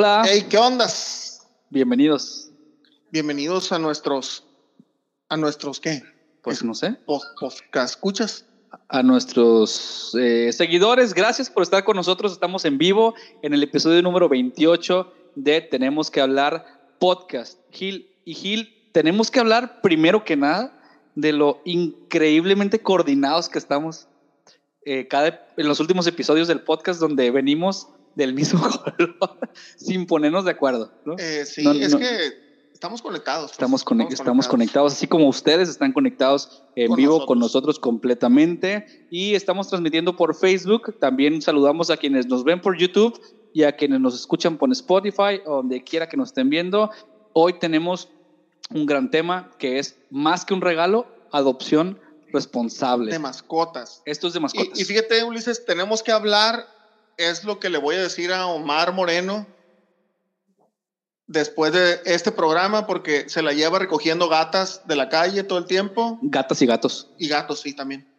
Hola. Hey, ¿qué ondas? Bienvenidos. Bienvenidos a nuestros, a nuestros qué? Pues no sé. Podcast, ¿escuchas? A nuestros eh, seguidores, gracias por estar con nosotros. Estamos en vivo en el episodio número 28 de Tenemos que hablar podcast. Gil y Gil, tenemos que hablar primero que nada de lo increíblemente coordinados que estamos eh, cada, en los últimos episodios del podcast donde venimos del mismo color sin ponernos de acuerdo. ¿no? Eh, sí, No, es no. que estamos conectados. pues, Estamos, conec- estamos conectados. conectados, así como ustedes están conectados en Con vivo nosotros. con nosotros completamente. Y estamos transmitiendo por Facebook. También saludamos a quienes nos ven por YouTube y a quienes nos escuchan por Spotify o donde quiera que nos estén viendo. Hoy tenemos un gran tema que es más que un regalo, adopción responsable. De mascotas. Esto es de mascotas. Y, y fíjate, Ulises, tenemos que hablar, es lo que le voy a decir a Omar Moreno después de este programa, porque se la lleva recogiendo gatas de la calle todo el tiempo Gatas y gatos. y gatos, sí, también.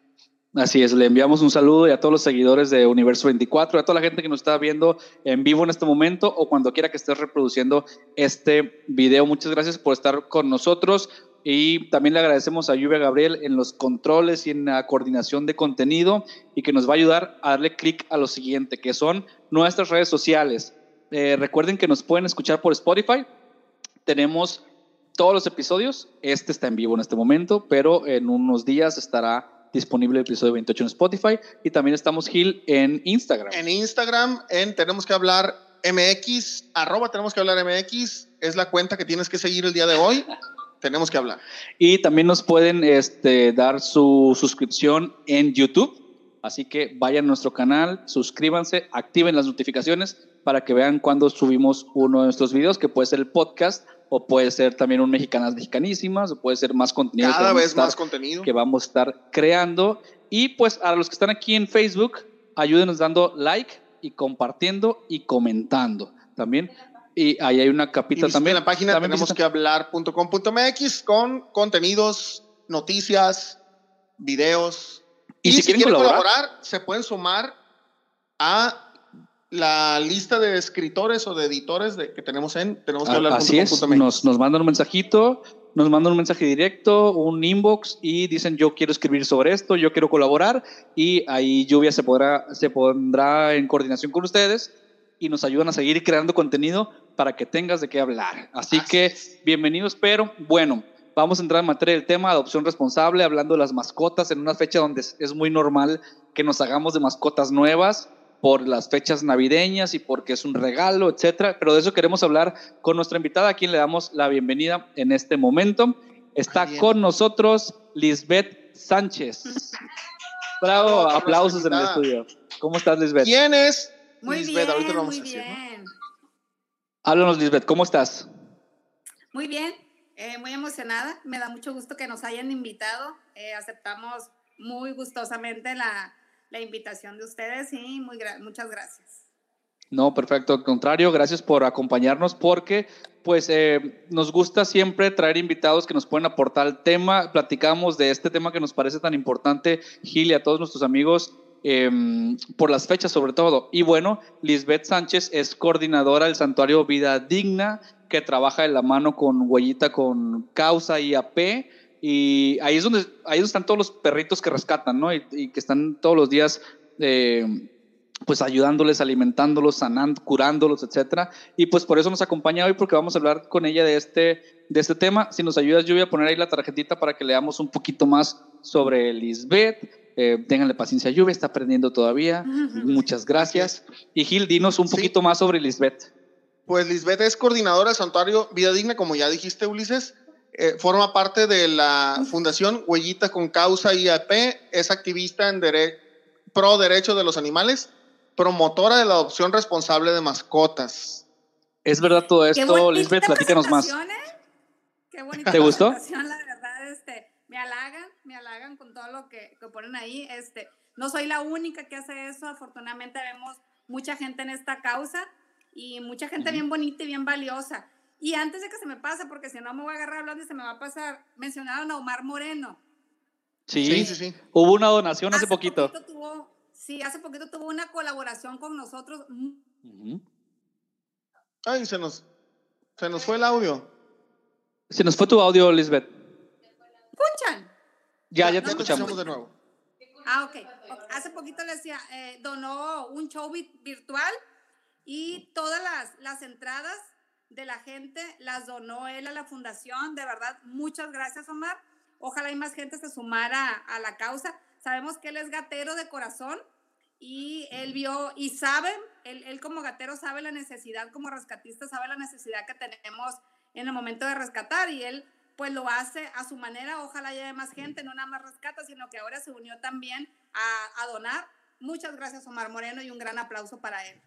Así es, le enviamos un saludo y a todos los seguidores de Universo 24, a toda la gente que nos está viendo en vivo en este momento o cuando quiera que estés reproduciendo este video. Muchas gracias por estar con nosotros y también le agradecemos a Lluvia Gabriel en los controles y en la coordinación de contenido y que nos va a ayudar a darle clic a lo siguiente, que son nuestras redes sociales. Eh, recuerden que nos pueden escuchar por Spotify. Tenemos todos los episodios. Este está en vivo en este momento, pero en unos días estará disponible el episodio 28 en Spotify. Y también estamos Gil en Instagram. En Instagram, en Tenemos que hablar MX, arroba Tenemos que hablar MX, es la cuenta que tienes que seguir el día de hoy. Tenemos que hablar. Y también nos pueden este, dar su suscripción en YouTube. Así que vayan a nuestro canal, suscríbanse, activen las notificaciones para que vean cuando subimos uno de nuestros videos, que puede ser el podcast o puede ser también un Mexicanas Mexicanísimas o puede ser más contenido. Cada vez estar- más contenido. que vamos a estar creando. Y pues a los que están aquí en Facebook, ayúdenos dando like y compartiendo y comentando también. Y ahí hay una Y capita visiten también. la página También tenemos visiten- que hablar.com.mx con contenidos, noticias, videos. Y si quieren colaborar- se pueden sumar a la lista de escritores o de editores de, que tenemos en tenemos que Ah, hablar. Así es, nos, nos mandan un mensajito, nos mandan un mensaje directo, un inbox y dicen yo quiero escribir sobre esto, yo quiero colaborar y ahí Lluvia se, podrá, se pondrá en coordinación con ustedes y nos ayudan a seguir creando contenido para que tengas de qué hablar. Así, Así que es. bienvenidos, pero bueno, vamos a entrar en materia del tema, adopción responsable, hablando de las mascotas en una fecha donde es- muy normal que nos hagamos de mascotas nuevas por las fechas navideñas y porque es un regalo, etcétera. Pero de eso queremos hablar con nuestra invitada, a quien le damos la bienvenida en este momento. Está bien. con nosotros Lisbeth Sánchez. Bravo, aplausos en el estudio. ¿Cómo estás, Lisbeth? ¿Quién es? Muy Lisbeth, bien, ahorita lo vamos muy a decir, ¿no? Háblanos, Lisbeth, ¿cómo estás? Muy bien, eh, muy emocionada. Me da mucho gusto que nos hayan invitado. Eh, aceptamos muy gustosamente la, la invitación de ustedes y muy gra- muchas gracias. No, perfecto. Al contrario, gracias por acompañarnos porque pues eh, nos gusta siempre traer invitados que nos pueden aportar el tema. Platicamos de este tema que nos parece tan importante, Gil, y a todos nuestros amigos, eh, por las fechas sobre todo. Y bueno, Lisbeth Sánchez es coordinadora del Santuario Vida Digna, que trabaja de la mano con Huellita, con Causa IAP. Y ahí es donde, ahí están todos los perritos que rescatan, ¿no? Y, y que están todos los días... eh, pues ayudándoles, alimentándolos, sanando, curándolos, etcétera. Y pues por eso nos acompaña hoy porque vamos a hablar con ella de este, de este tema. Si nos ayudas, yo voy a poner ahí la tarjetita para que leamos un poquito más sobre Lisbeth. Eh, ténganle paciencia, Lluvia está aprendiendo todavía. Muchas gracias. Y Gil, dinos un Sí. poquito más sobre Lisbeth. Pues Lisbeth es coordinadora del Santuario Vida Digna, como ya dijiste, Ulises. Eh, forma parte de la Fundación Huellita con Causa IAP. Es activista en dere- pro derecho de los animales, promotora de la adopción responsable de mascotas. ¿Es verdad todo esto, Lisbeth? Platícanos más. ¿eh? Qué bonita ¿Te gustó? La verdad, este, me halagan, me halagan con todo lo que, que ponen ahí. Este, no soy la única que hace eso. Afortunadamente vemos mucha gente en esta causa y mucha gente Ujú. bien bonita y bien valiosa. Y antes de que se me pase, porque si no me voy a agarrar hablando y se me va a pasar, mencionaron a Omar Moreno. Sí, Sí, sí, sí. hubo una donación hace, poquito. tuvo, sí, hace poquito tuvo una colaboración con nosotros. Ujú. Ay, se nos, se nos fue el audio. Se nos fue tu audio, Lisbeth. Ya, ya te te escuchamos. escuchamos de nuevo. Ah, ok. Hace poquito le decía, eh, donó un show vi- virtual y todas las, las entradas de la gente las donó él a la fundación. De verdad, muchas gracias, Omar. Ojalá y más gente se sumara a la causa. Sabemos que él es gatero de corazón y él vio y sabe, él, él como gatero sabe la necesidad, como rescatista sabe la necesidad que tenemos en el momento de rescatar y él pues lo hace a su manera, ojalá haya más gente, no nada más rescata, sino que ahora se unió también a, a donar. Muchas gracias Omar Moreno y un gran aplauso para él.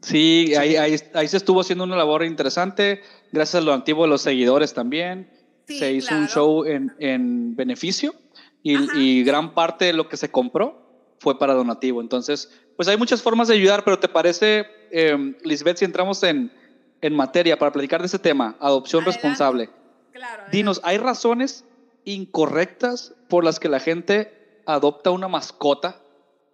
Sí, ahí, ahí, ahí se estuvo haciendo una labor interesante, gracias a lo antiguo de los seguidores también. Sí, se hizo un claro. show en, en beneficio y, y gran parte de lo que se compró fue para donativo. Entonces, pues hay muchas formas de ayudar, pero ¿te parece, eh, Lisbeth, si entramos en, en materia para platicar de ese tema, adopción Adelante. responsable? Claro. Dinos, ¿hay razones incorrectas por las que la gente adopta una mascota?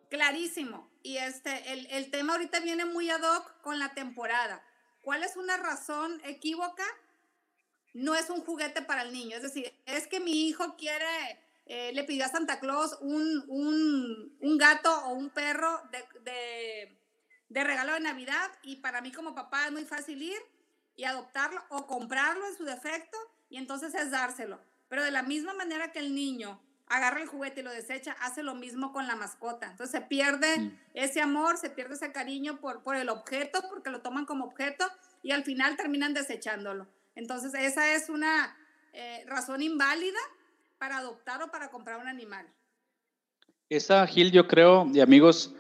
Clarísimo. Y este, el, el tema ahorita viene muy ad hoc con la temporada. ¿Cuál es una razón equívoca? No es un juguete para el niño. Es decir, es que mi hijo quiere, eh, le pidió a Santa Claus un, un, un gato o un perro de, de, de regalo de Navidad y para mí como papá es muy fácil ir y adoptarlo o comprarlo en su defecto y entonces es dárselo. Pero de la misma manera que el niño agarra el juguete y lo desecha, hace lo mismo con la mascota. Entonces se pierde ese amor, se pierde ese cariño por, por el objeto, porque lo toman como objeto y al final terminan desechándolo. Entonces esa es una eh, razón inválida para adoptar o para comprar un animal. Esa, Gil, yo creo, y amigos,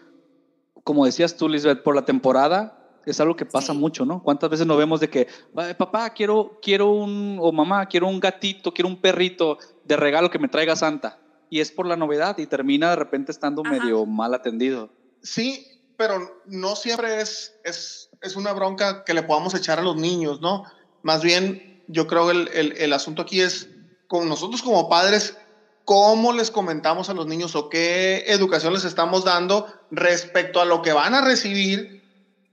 como decías tú, Lisbeth, por la temporada es algo que pasa Sí. mucho, ¿no? ¿Cuántas veces nos vemos de que, "Ay, papá, quiero, quiero un, o mamá, quiero un gatito, quiero un perrito de regalo que me traiga Santa? Y es por la novedad y termina de repente estando Ajá. medio mal atendido. Sí, pero no siempre es, es, es una bronca que le podamos echar a los niños, ¿no? Más bien, yo creo el, el, el asunto aquí es con nosotros como padres, cómo les comentamos a los niños o qué educación les estamos dando respecto a lo que van a recibir,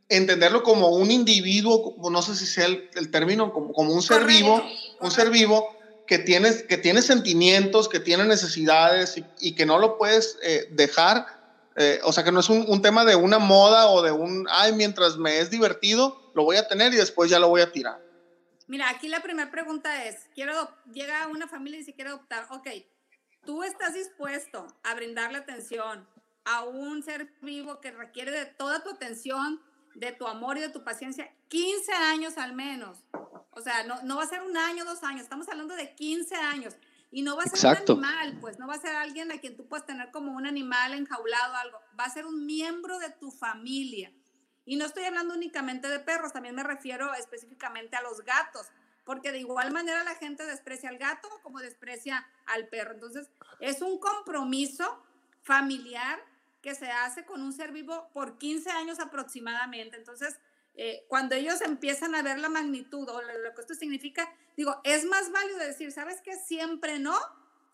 entenderlo como un individuo, no sé si sea el, el término, como, como un ser Correcto, vivo, un ser vivo que tiene, que tiene sentimientos, que tiene necesidades y, y que no lo puedes eh, dejar. eh, o sea, que no es un, un tema de una moda o de un, ay, mientras me es divertido, lo voy a tener y después ya lo voy a tirar. Mira, aquí la primera pregunta es, quiero llega una familia y se quiere adoptar, ok, tú estás dispuesto a brindarle atención a un ser vivo que requiere de toda tu atención, de tu amor y de tu paciencia, 15 años al menos. O sea, no, no va a ser un año, dos años, estamos hablando de 15 años. Y no va a ser Exacto. un animal, pues no va a ser alguien a quien tú puedas tener como un animal enjaulado o algo, va a ser un miembro de tu familia. Y no estoy hablando únicamente de perros, también me refiero específicamente a los gatos, porque de igual manera la gente desprecia al gato como desprecia al perro. Entonces, es un compromiso familiar que se hace con un ser vivo por 15 años aproximadamente. Entonces, eh, cuando ellos empiezan a ver la magnitud o lo, que esto significa, digo, es más válido decir, ¿sabes qué? Siempre no,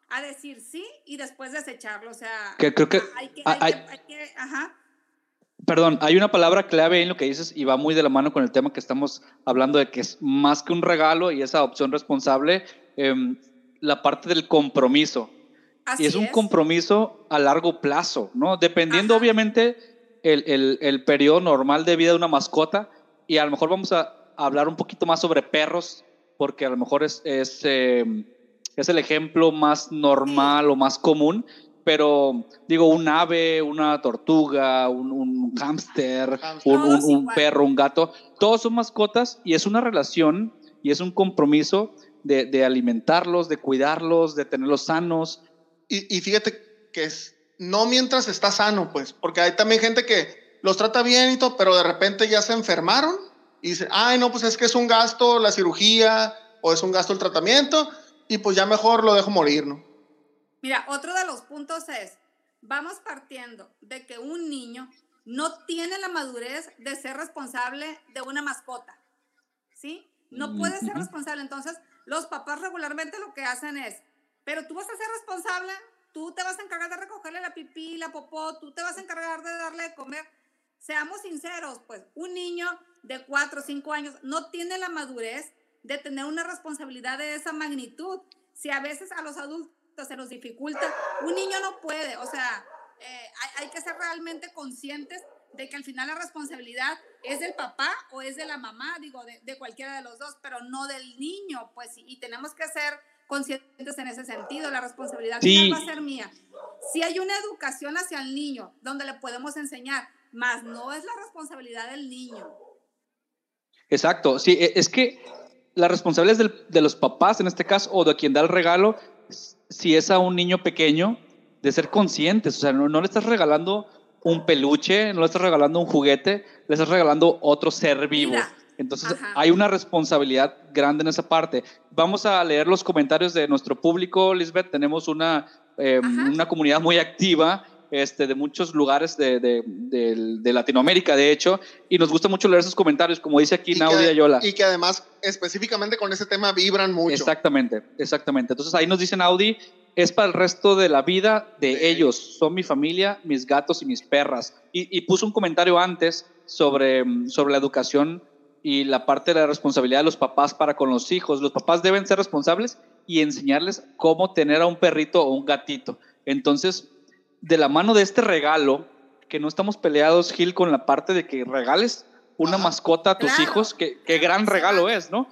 a decir sí y después desecharlo. O sea, Que creo que hay que, hay- hay que- hay que- ajá. Perdón, hay una palabra clave en lo que dices y va muy de la mano con el tema que estamos hablando de que es más que un regalo y esa adopción responsable, em, la parte del compromiso. Así y es un compromiso a largo plazo, ¿no? Dependiendo Ajá. obviamente el, el, el periodo normal de vida de una mascota y a lo mejor vamos a hablar un poquito más sobre perros porque a lo mejor es, es, em, es el ejemplo más normal o más común, pero digo, un ave, una tortuga, un, un hámster, un, un- un perro, un gato, todos son mascotas y es una relación y es un compromiso de, de alimentarlos, de cuidarlos, de tenerlos sanos. Y, y fíjate que es no mientras está sano, pues, porque hay también gente que los trata bien y todo, pero de repente ya se enfermaron y dice, ay, no, pues es que es un gasto la cirugía o es un gasto el tratamiento y pues ya mejor lo dejo morir, ¿no? Mira, otro de los puntos es, vamos partiendo de que un niño no tiene la madurez de ser responsable de una mascota, ¿sí? No puede ser responsable. Entonces, los papás regularmente lo que hacen es, pero tú vas a ser responsable, tú te vas a encargar de recogerle la pipí, la popó, tú te vas a encargar de darle de comer. Seamos sinceros, pues un niño de 4 o 5 años no tiene la madurez de tener una responsabilidad de esa magnitud. Si a veces a los adultos se nos dificulta, un niño no puede, o sea, eh, hay, que ser realmente conscientes de que al final la responsabilidad es del papá o es de la mamá, digo, de, cualquiera de los dos, pero no del niño, pues, y, tenemos que ser conscientes en ese sentido, la responsabilidad va a ser mía. Si hay una educación hacia el niño donde le podemos enseñar, más no es la responsabilidad del niño. Exacto, sí, e, es que la responsabilidad es de los papás en este caso o de quien da el regalo, si es a un niño pequeño, de ser conscientes, o sea, no, le estás regalando un peluche, no le estás regalando un juguete, le estás regalando otro ser vivo. Entonces hay una responsabilidad grande en esa parte. Vamos a leer los comentarios de nuestro público, Lisbeth. Tenemos una, eh, una comunidad muy activa este, de muchos lugares de, de, de, Latinoamérica, de hecho, y nos gusta mucho leer esos comentarios, como dice aquí Naudia Yola. Y que además, específicamente con ese tema, vibran mucho. Exactamente, exactamente. Entonces ahí nos dicen Audi, es para el resto de la vida de ellos, son mi familia, mis gatos y mis perras. Y, y puso un comentario antes sobre, sobre la educación y la parte de la responsabilidad de los papás para con los hijos. Los papás deben ser responsables y enseñarles cómo tener a un perrito o un gatito. Entonces, de la mano de este regalo, que no estamos peleados, Gil, con la parte de que regales una mascota a tus hijos, que, qué gran regalo es, ¿no?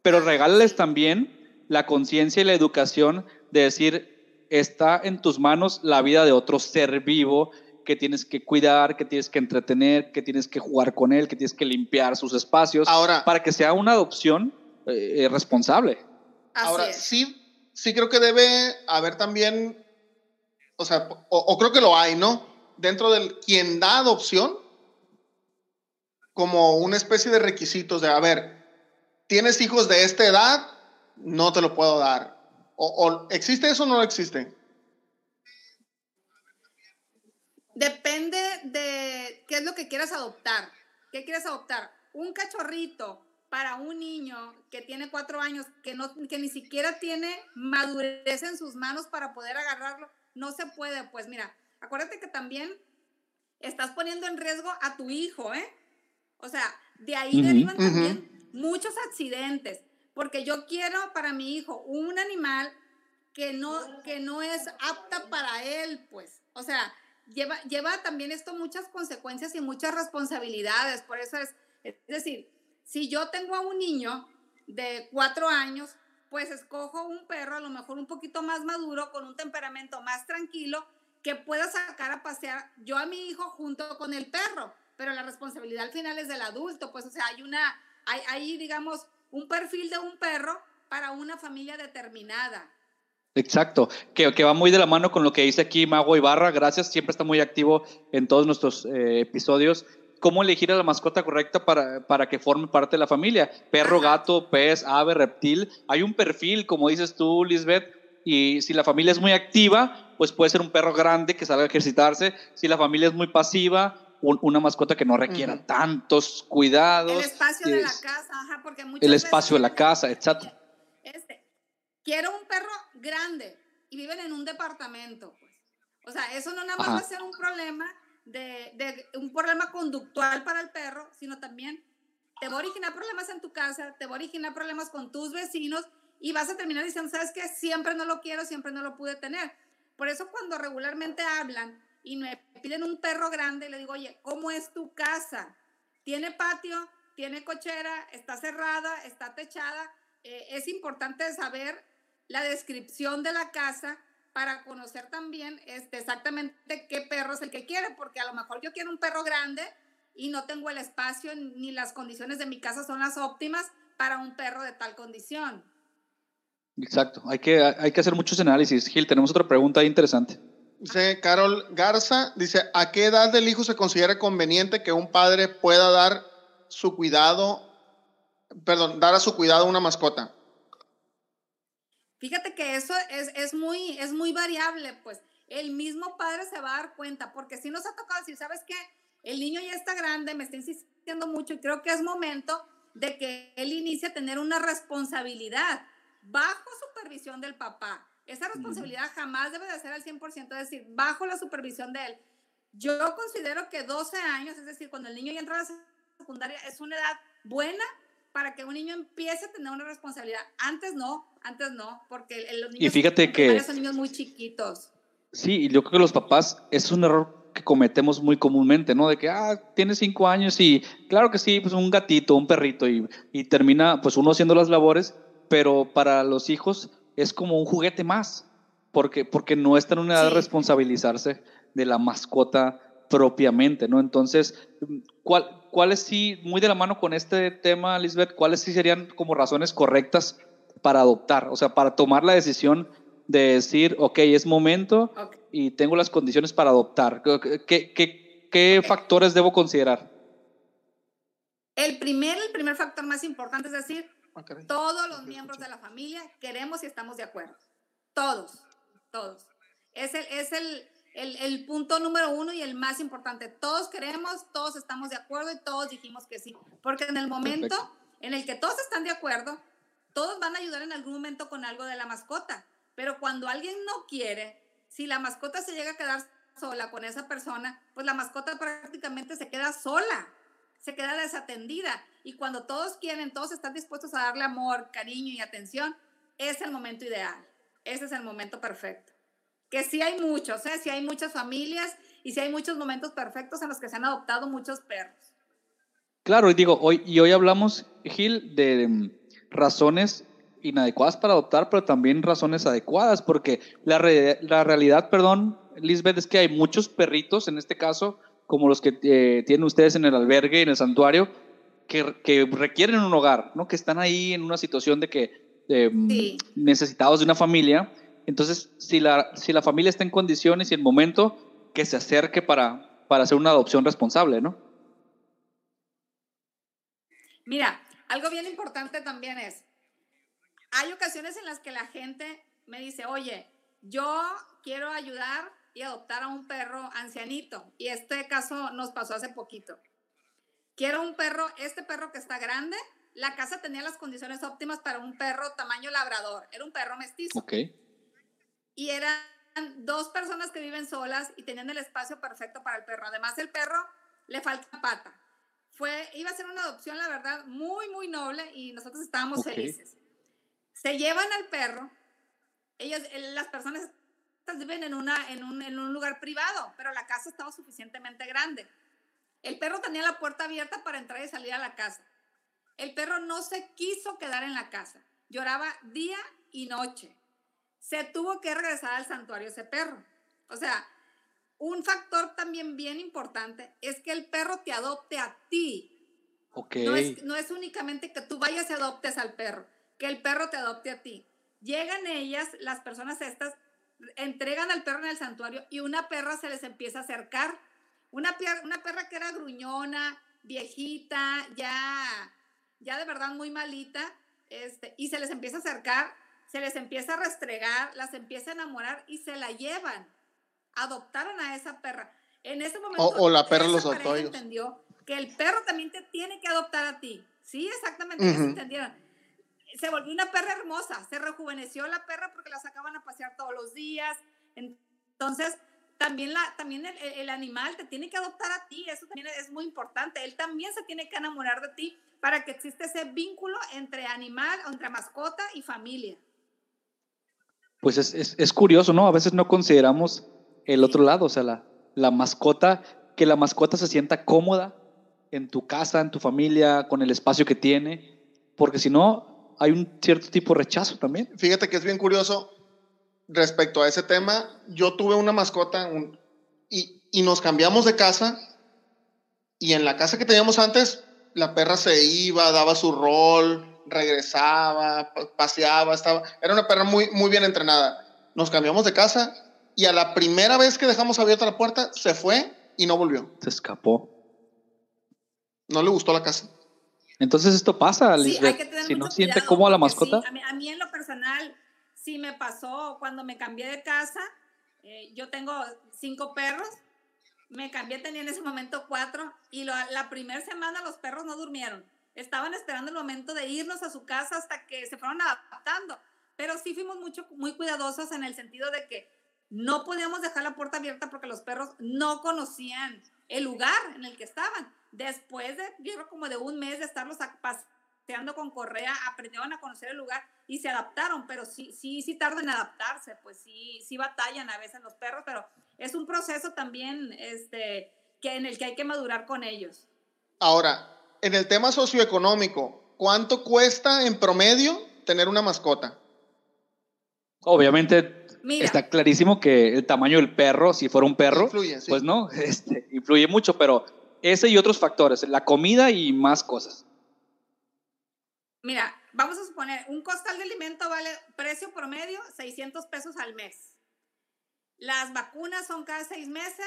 Pero regálales también la conciencia y la educación de decir, está en tus manos la vida de otro ser vivo que tienes que cuidar, que tienes que entretener, que tienes que jugar con él, que tienes que limpiar sus espacios, ahora, para que sea una adopción eh, eh, responsable. Ahora, sí, sí creo que debe haber también o sea, o, creo que lo hay, ¿no? Dentro del quien da adopción, como una especie de requisitos de, a ver, tienes hijos de esta edad, no te lo puedo dar. O, ¿Existe eso o no existe? Depende de qué es lo que quieras adoptar. ¿Qué quieres adoptar? Un cachorrito para un niño que tiene cuatro años, que, no, que ni siquiera tiene madurez en sus manos para poder agarrarlo no se puede, pues mira, acuérdate que también estás poniendo en riesgo a tu hijo, ¿eh? O sea, de ahí derivan también muchos accidentes, porque yo quiero para mi hijo un animal que no, que no es apta para él, pues. O sea, lleva, lleva también esto muchas consecuencias y muchas responsabilidades, por eso es, es decir, si yo tengo a un niño de cuatro años, pues escojo un perro a lo mejor un poquito más maduro, con un temperamento más tranquilo, que pueda sacar a pasear yo a mi hijo junto con el perro, pero la responsabilidad al final es del adulto, pues o sea, hay una, hay, hay digamos, un perfil de un perro para una familia determinada. Exacto, que, que, va muy de la mano con lo que dice aquí Mago Ibarra, gracias, siempre está muy activo en todos nuestros eh, episodios cómo elegir a la mascota correcta para, para que forme parte de la familia. Perro, gato, pez, ave, reptil. Hay un perfil, como dices tú, Lisbeth, y si la familia es muy activa, pues puede ser un perro grande que salga a ejercitarse. Si la familia es muy pasiva, una mascota que no requiera tantos cuidados. El espacio de la casa, ajá, porque El espacio de la casa, exacto. Este, quiero un perro grande y viven en un departamento, pues. O sea, eso no nada más va a ser un problema de, un problema conductual para el perro, sino también te va a originar problemas en tu casa, te va a originar problemas con tus vecinos y vas a terminar diciendo, ¿sabes qué? Siempre no lo quiero, siempre no lo pude tener. Por eso cuando regularmente hablan y me piden un perro grande, le digo, oye, ¿cómo es tu casa? ¿Tiene patio? ¿Tiene cochera? ¿Está cerrada? ¿Está techada? Eh, es importante saber la descripción de la casa para conocer también este, exactamente qué perro es el que quiere, porque a lo mejor yo quiero un perro grande y no tengo el espacio ni las condiciones de mi casa son las óptimas para un perro de tal condición. Exacto, hay que, hay que hacer muchos análisis. Gil, tenemos otra pregunta interesante. Dice Carol Garza, dice, ¿a qué edad del hijo se considera conveniente que un padre pueda dar su cuidado, perdón, dar a su cuidado una mascota? Fíjate que eso es, es, muy, es muy variable, pues el mismo padre se va a dar cuenta, porque si nos ha tocado decir, ¿sabes qué? El niño ya está grande, me está insistiendo mucho y creo que es momento de que él inicie a tener una responsabilidad bajo supervisión del papá. Esa responsabilidad jamás debe de ser al 100%, es decir, bajo la supervisión de él. Yo considero que 12 años, es decir, cuando el niño ya entra a la secundaria es una edad buena para que un niño empiece a tener una responsabilidad. Antes no, antes no, porque los niños y fíjate que, son niños muy chiquitos. Sí, y yo creo que los papás es un error que cometemos muy comúnmente, ¿no? De que, ah, tiene cinco años y claro que sí, pues un gatito, un perrito y, y termina pues uno haciendo las labores, pero para los hijos es como un juguete más, porque, porque no está en una edad de responsabilizarse de la mascota propiamente, ¿no? Entonces, ¿cuál, ¿cuáles sí, muy de la mano con este tema, Lisbeth, cuáles sí serían como razones correctas para adoptar, o sea, para tomar la decisión de decir, ok, es momento y tengo las condiciones para adoptar? ¿Qué, qué, qué factores debo considerar? El primer, el primer factor más importante es decir, ah, todos los miembros de la familia queremos y estamos de acuerdo. Todos, todos. Es el, es el, el, el, punto número uno y el más importante. Todos queremos, todos estamos de acuerdo y todos dijimos que sí. Porque en el momento en el que todos están de acuerdo, todos van a ayudar en algún momento con algo de la mascota. Pero cuando alguien no quiere, si la mascota se llega a quedar sola con esa persona, pues la mascota prácticamente se queda sola, se queda desatendida. Y cuando todos quieren, todos están dispuestos a darle amor, cariño y atención, es el momento ideal. Ese es el momento perfecto. Que sí hay muchos, ¿eh? sí hay muchas familias y sí hay muchos momentos perfectos en los que se han adoptado muchos perros. Claro, y digo, hoy, y hoy hablamos, Gil, de razones inadecuadas para adoptar, pero también razones adecuadas, porque la, la realidad, perdón, Lisbeth, es que hay muchos perritos, en este caso, como los que eh, tienen ustedes en el albergue, en el santuario, que, que, requieren un hogar, ¿no? Que están ahí en una situación de que necesitados de una familia. Entonces, si la, si la familia está en condiciones y en momento, que se acerque para, para hacer una adopción responsable, ¿no? Mira, algo bien importante también es, hay ocasiones en las que la gente me dice, oye, yo quiero ayudar y adoptar a un perro ancianito. Y este caso nos pasó hace poquito. Quiero un perro, este perro que está grande, la casa tenía las condiciones óptimas para un perro tamaño labrador. Era un perro mestizo. Ok. Y eran dos personas que viven solas y tenían el espacio perfecto para el perro. Además, el perro le falta pata. Fue, iba a ser una adopción, la verdad, muy, muy noble y nosotros estábamos felices. Se llevan al perro. Ellos, las personas viven en, una, en, un, en un lugar privado, pero la casa estaba suficientemente grande. El perro tenía la puerta abierta para entrar y salir a la casa. El perro no se quiso quedar en la casa. Lloraba día y noche. Se tuvo que regresar al santuario ese perro. O sea, un factor también bien importante es que el perro te adopte a ti. Okay. No, es, no es únicamente que tú vayas y adoptes al perro que el perro te adopte a ti. Llegan ellas, las personas estas, entregan al perro en el santuario y una perra se les empieza a acercar. Una, una perra que era gruñona, viejita, ya, ya de verdad muy malita, este, y se les empieza a acercar, se les empieza a restregar, las empieza a enamorar y se la llevan. Adoptaron a esa perra. En ese momento, o, la perra los adoptó entendió que el perro también te tiene que adoptar a ti. Sí, exactamente, entendieron se volvió una perra hermosa, se rejuveneció la perra porque la sacaban a pasear todos los días. Entonces, también, la, también el, animal te tiene que adoptar a ti, eso también es muy importante. Él también se tiene que enamorar de ti para que exista ese vínculo entre animal, entre mascota y familia. Pues es, es, curioso, ¿no? A veces no consideramos el otro lado, o sea, la, la mascota, que la mascota se sienta cómoda en tu casa, en tu familia, con el espacio que tiene, porque si no, hay un cierto tipo de rechazo también. Fíjate que es bien curioso respecto a ese tema. Yo tuve una mascota y, y nos cambiamos de casa y en la casa que teníamos antes, la perra se iba, daba su rol, regresaba, paseaba, estaba, era una perra muy, muy bien entrenada. Nos cambiamos de casa y a la primera vez que dejamos abierta la puerta, se fue y no volvió. Se escapó. No le gustó la casa. Entonces esto pasa, Lisbeth. si no siente como a la mascota. a, mí, en lo personal sí me pasó cuando me cambié de casa. Eh, yo tengo cinco perros. Me cambié, tenía en ese momento cuatro. Y la primera semana los perros no durmieron. Estaban esperando el momento de irnos a su casa hasta que se fueron adaptando. Pero sí fuimos mucho, muy cuidadosos en el sentido de que no podíamos dejar la puerta abierta porque los perros no conocían el lugar en el que estaban. Después de, yo como de un mes de estarlos paseando con correa, aprendieron a conocer el lugar y se adaptaron, pero sí, sí, sí tardan en adaptarse, pues sí, sí batallan a veces los perros, pero es un proceso también este, que, en el que hay que madurar con ellos. Ahora, en el tema socioeconómico, ¿cuánto cuesta en promedio tener una mascota? Obviamente está clarísimo que el tamaño del perro, si fuera un perro, pues no, este, influye mucho, pero ese y otros factores, la comida y más cosas. Mira, vamos a suponer, un costal de alimento vale precio promedio 600 pesos al mes. Las vacunas son cada seis meses,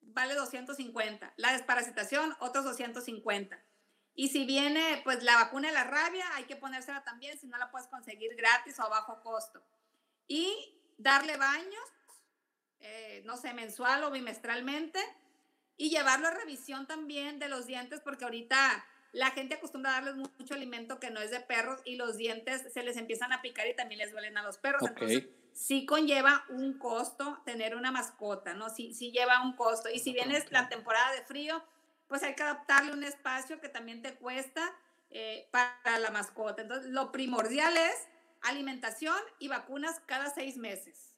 vale 250. La desparasitación, otros 250. Y si viene pues la vacuna de la rabia, hay que ponérsela también si no la puedes conseguir gratis o a bajo costo. Y darle baños, eh, no sé, mensual o bimestralmente. Y llevarlo a revisión también de los dientes, porque ahorita la gente acostumbra a darles mucho alimento que no es de perros y los dientes se les empiezan a picar y también les duelen a los perros. Entonces, sí conlleva un costo tener una mascota, ¿no? Sí, sí lleva un costo. Y si vienes la temporada de frío, pues hay que adaptarle un espacio que también te cuesta eh, para la mascota. Entonces, lo primordial es alimentación y vacunas cada seis meses.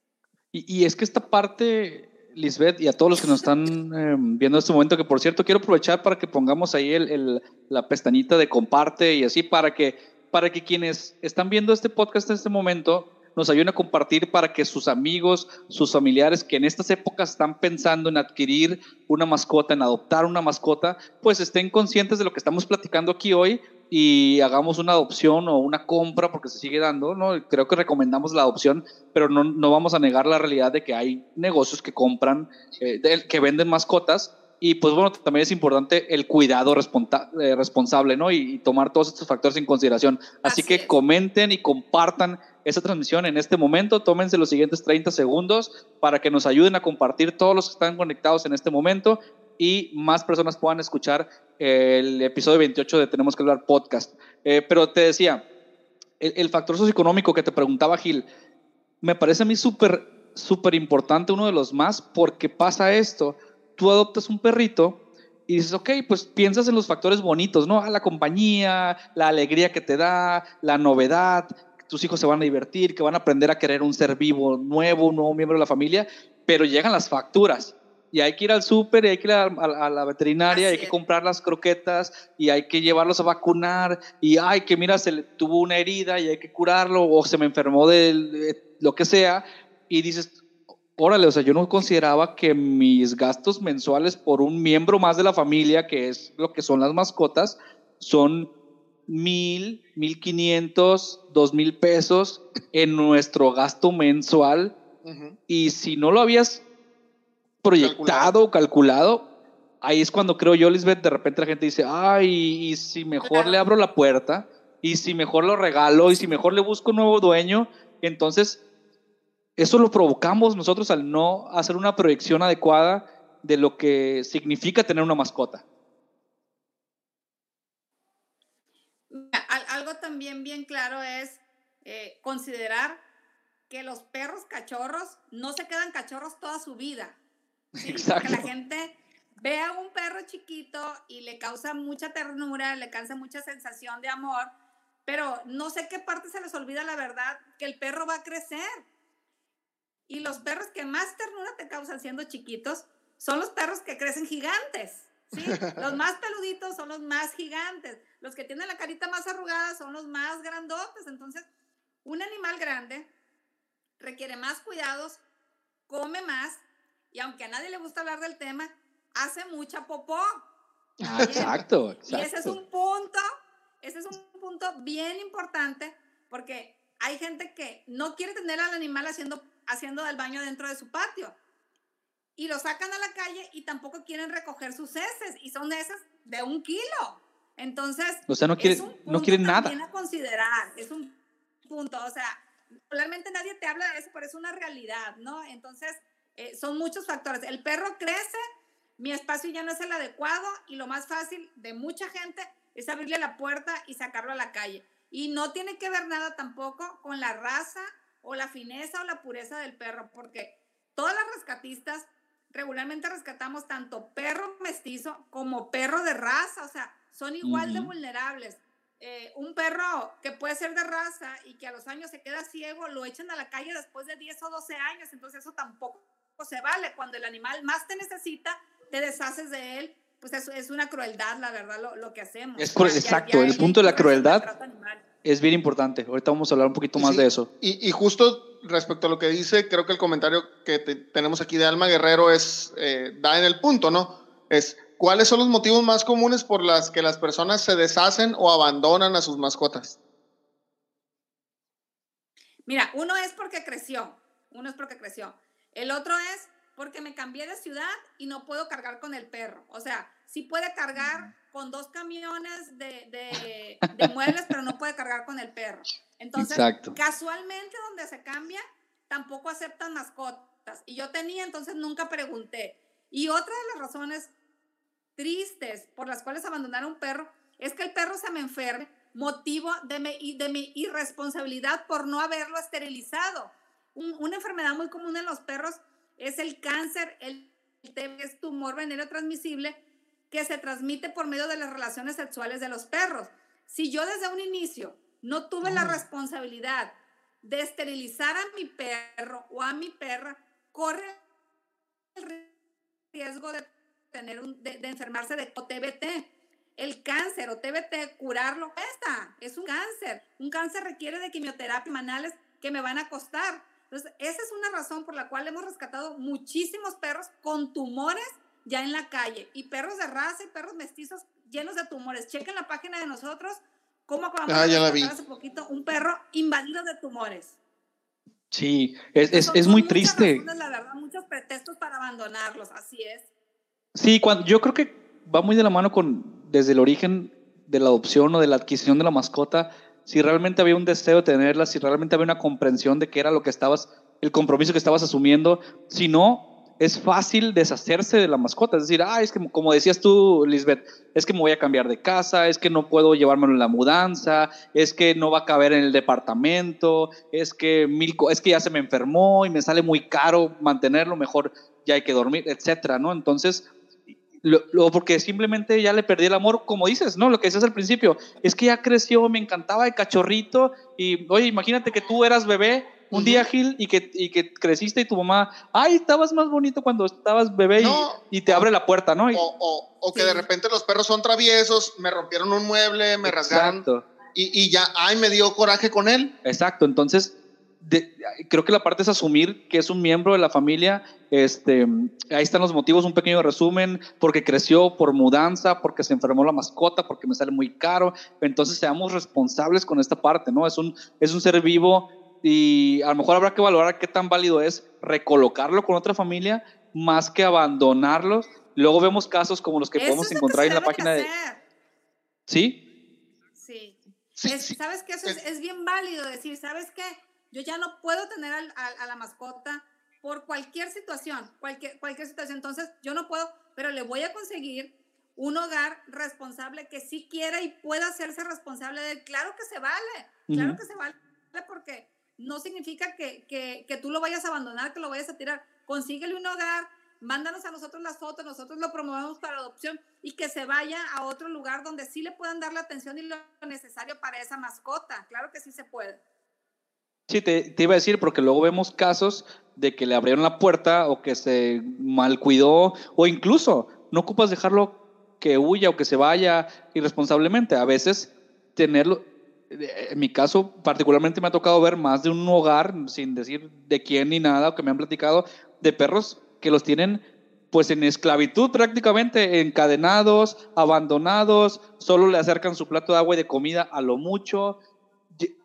Y, es que esta parte, Lisbeth, y a todos los que nos están em, viendo en este momento, que por cierto quiero aprovechar para que pongamos ahí el, la pestañita de comparte y así para que, para que quienes están viendo este podcast en este momento nos ayuden a compartir para que sus amigos, sus familiares que en estas épocas están pensando en adquirir una mascota, en adoptar una mascota, pues estén conscientes de lo que estamos platicando aquí hoy y hagamos una adopción o una compra porque se sigue dando, ¿no? Creo que recomendamos la adopción, pero no, no vamos a negar la realidad de que hay negocios que compran, eh, que venden mascotas y pues bueno, también es importante el cuidado eh, responsable, ¿no? Y, tomar todos estos factores en consideración. Así, que comenten y compartan esa transmisión en este momento. Tómense los siguientes 30 segundos para que nos ayuden a compartir todos los que están conectados en este momento y más personas puedan escuchar el episodio 28 de Tenemos que hablar podcast. Eh, pero te decía, el, el, factor socioeconómico que te preguntaba Gil, me parece a mí súper, súper importante, uno de los más, porque pasa esto tú adoptas un perrito y dices, ok, pues piensas en los factores bonitos, ¿no? A la compañía, la alegría que te da, la novedad, tus hijos se van a divertir, que van a aprender a querer un ser vivo nuevo, un nuevo miembro de la familia, pero llegan las facturas. Y hay que ir al súper, y hay que ir a, la veterinaria, hay que comprar las croquetas, y hay que llevarlos a vacunar, y ay, que mira, se le tuvo una herida y hay que curarlo, o se me enfermó de lo que sea, y dices, órale, o sea, yo no consideraba que mis gastos mensuales por un miembro más de la familia, que es lo que son las mascotas, son mil, mil quinientos, dos mil pesos en nuestro gasto mensual. Y si no lo habías proyectado o calculado, ahí es cuando creo yo, Lisbeth, de repente la gente dice, ay, y si mejor le abro la puerta, y si mejor lo regalo, y si mejor le busco un nuevo dueño, entonces eso lo provocamos nosotros al no hacer una proyección adecuada de lo que significa tener una mascota. Algo también bien claro es eh, considerar que los perros cachorros no se quedan cachorros toda su vida. Exacto. Porque la gente ve a un perro chiquito y le causa mucha ternura, le causa mucha sensación de amor, pero no sé qué parte se les olvida la verdad, que el perro va a crecer y los perros que más ternura te causan siendo chiquitos son los perros que crecen gigantes. ¿sí? Los más peluditos son los más gigantes. Los que tienen la carita más arrugada son los más grandotes. Entonces, un animal grande requiere más cuidados, come más y aunque a nadie le gusta hablar del tema, hace mucha popó. Ah, exacto, exacto. Y ese es un punto, ese es un punto bien importante porque hay gente que no quiere tener al animal haciendo haciendo del baño dentro de su patio. Y lo sacan a la calle y tampoco quieren recoger sus heces y son heces de un kilo. Entonces, o sea, no, quieren, no quieren nada. a considerar, es un punto, o sea, realmente nadie te habla de eso, pero es una realidad, ¿no? Entonces, eh, son muchos factores. El perro crece, mi espacio ya no es el adecuado y lo más fácil de mucha gente es abrirle la puerta y sacarlo a la calle. Y no tiene que ver nada tampoco con la raza o la fineza o la pureza del perro, porque todas las rescatistas regularmente rescatamos tanto perro mestizo como perro de raza, o sea, son igual de vulnerables. Eh, un perro que puede ser de raza y que a los años se queda ciego, lo echan a la calle después de 10 o 12 años, entonces eso tampoco se vale. Cuando el animal más te necesita, te deshaces de él, pues eso es una crueldad, la verdad, lo, que hacemos. Es exacto, el punto de la crueldad es bien importante. Ahorita vamos a hablar un poquito más de eso. Y, justo respecto a lo que dice, creo que el comentario que tenemos aquí de Alma Guerrero es, eh, da en el punto, ¿no? Es, ¿cuáles son los motivos más comunes por las que las personas se deshacen o abandonan a sus mascotas? Mira, uno es porque creció, uno es porque creció. El otro es porque me cambié de ciudad y no puedo cargar con el perro. O sea, sí puede cargar con dos camiones de, muebles, pero no puede cargar con el perro. Entonces, casualmente donde se cambia, tampoco aceptan mascotas. Y yo tenía, entonces nunca pregunté. Y otra de las razones tristes por las cuales abandonar a un perro es que el perro se me enferme, motivo de mi, de mi irresponsabilidad por no haberlo esterilizado. Una enfermedad muy común en los perros es el cáncer, el TB es tumor venéreo transmisible que se transmite por medio de las relaciones sexuales de los perros. Si yo desde un inicio no tuve la responsabilidad de esterilizar a mi perro o a mi perra, corre el riesgo de tener un, de, enfermarse de TBT. El cáncer o TBT, curarlo cuesta, es un cáncer. Un cáncer requiere de quimioterapia manales que me van a costar. Entonces, esa es una razón por la cual hemos rescatado muchísimos perros con tumores ya en la calle y perros de raza y perros mestizos llenos de tumores. Chequen la página de nosotros cómo acabamos ah, ya hace poquito un perro invadido de tumores. Sí, es, es, es muy triste. la verdad, muchos pretextos para abandonarlos, así es. Sí, cuando, yo creo que va muy de la mano con desde el origen de la adopción o de la adquisición de la mascota si realmente había un deseo de tenerla, si realmente había una comprensión de qué era lo que estabas, el compromiso que estabas asumiendo. Si no, es fácil deshacerse de la mascota. Es decir, ah, es que como decías tú, Lisbeth, es que me voy a cambiar de casa, es que no puedo llevármelo en la mudanza, es que no va a caber en el departamento, es que, mil, es que ya se me enfermó y me sale muy caro mantenerlo, mejor ya hay que dormir, etcétera, ¿no? Entonces, lo, porque simplemente ya le perdí el amor, como dices, ¿no? Lo que decías al principio, es que ya creció, me encantaba de cachorrito y, oye, imagínate que tú eras bebé un día, Gil, y que, y que creciste y tu mamá, ay, estabas más bonito cuando estabas bebé y, te abre la puerta, ¿no? o, o, que de repente los perros son traviesos, me rompieron un mueble, me rasgaron. Y, y, ya, ay, me dio coraje con él. Exacto, entonces creo que la parte es asumir que es un miembro de la familia. Este, ahí están los motivos, un pequeño resumen, porque creció por mudanza, porque se enfermó la mascota, porque me sale muy caro. Entonces seamos responsables con esta parte, ¿no? Es un, es un ser vivo y a lo mejor habrá que valorar qué tan válido es recolocarlo con otra familia más que abandonarlo. Luego vemos casos como los que podemos encontrar en la página de... ¿Sí? Sí. ¿Sabes qué? Eso es, bien válido decir, ¿sabes qué? Yo ya no puedo tener a, la mascota por cualquier situación, cualquier, cualquier situación. Entonces, yo no puedo, pero le voy a conseguir un hogar responsable que sí quiera y pueda hacerse responsable de él. Claro que se vale, claro que se vale porque no significa que, que, que, tú lo vayas a abandonar, que lo vayas a tirar. Consíguele un hogar, mándanos a nosotros las fotos, nosotros lo promovemos para adopción y que se vaya a otro lugar donde sí le puedan dar la atención y lo necesario para esa mascota. Claro que sí se puede. Sí, te, iba a decir, porque luego vemos casos de que le abrieron la puerta o que se mal cuidó o incluso no ocupas dejarlo que huya o que se vaya irresponsablemente. A veces tenerlo, en mi caso, particularmente me ha tocado ver más de un hogar, sin decir de quién ni nada, que me han platicado, de perros que los tienen pues en esclavitud prácticamente, encadenados, abandonados, solo le acercan su plato de agua y de comida a lo mucho,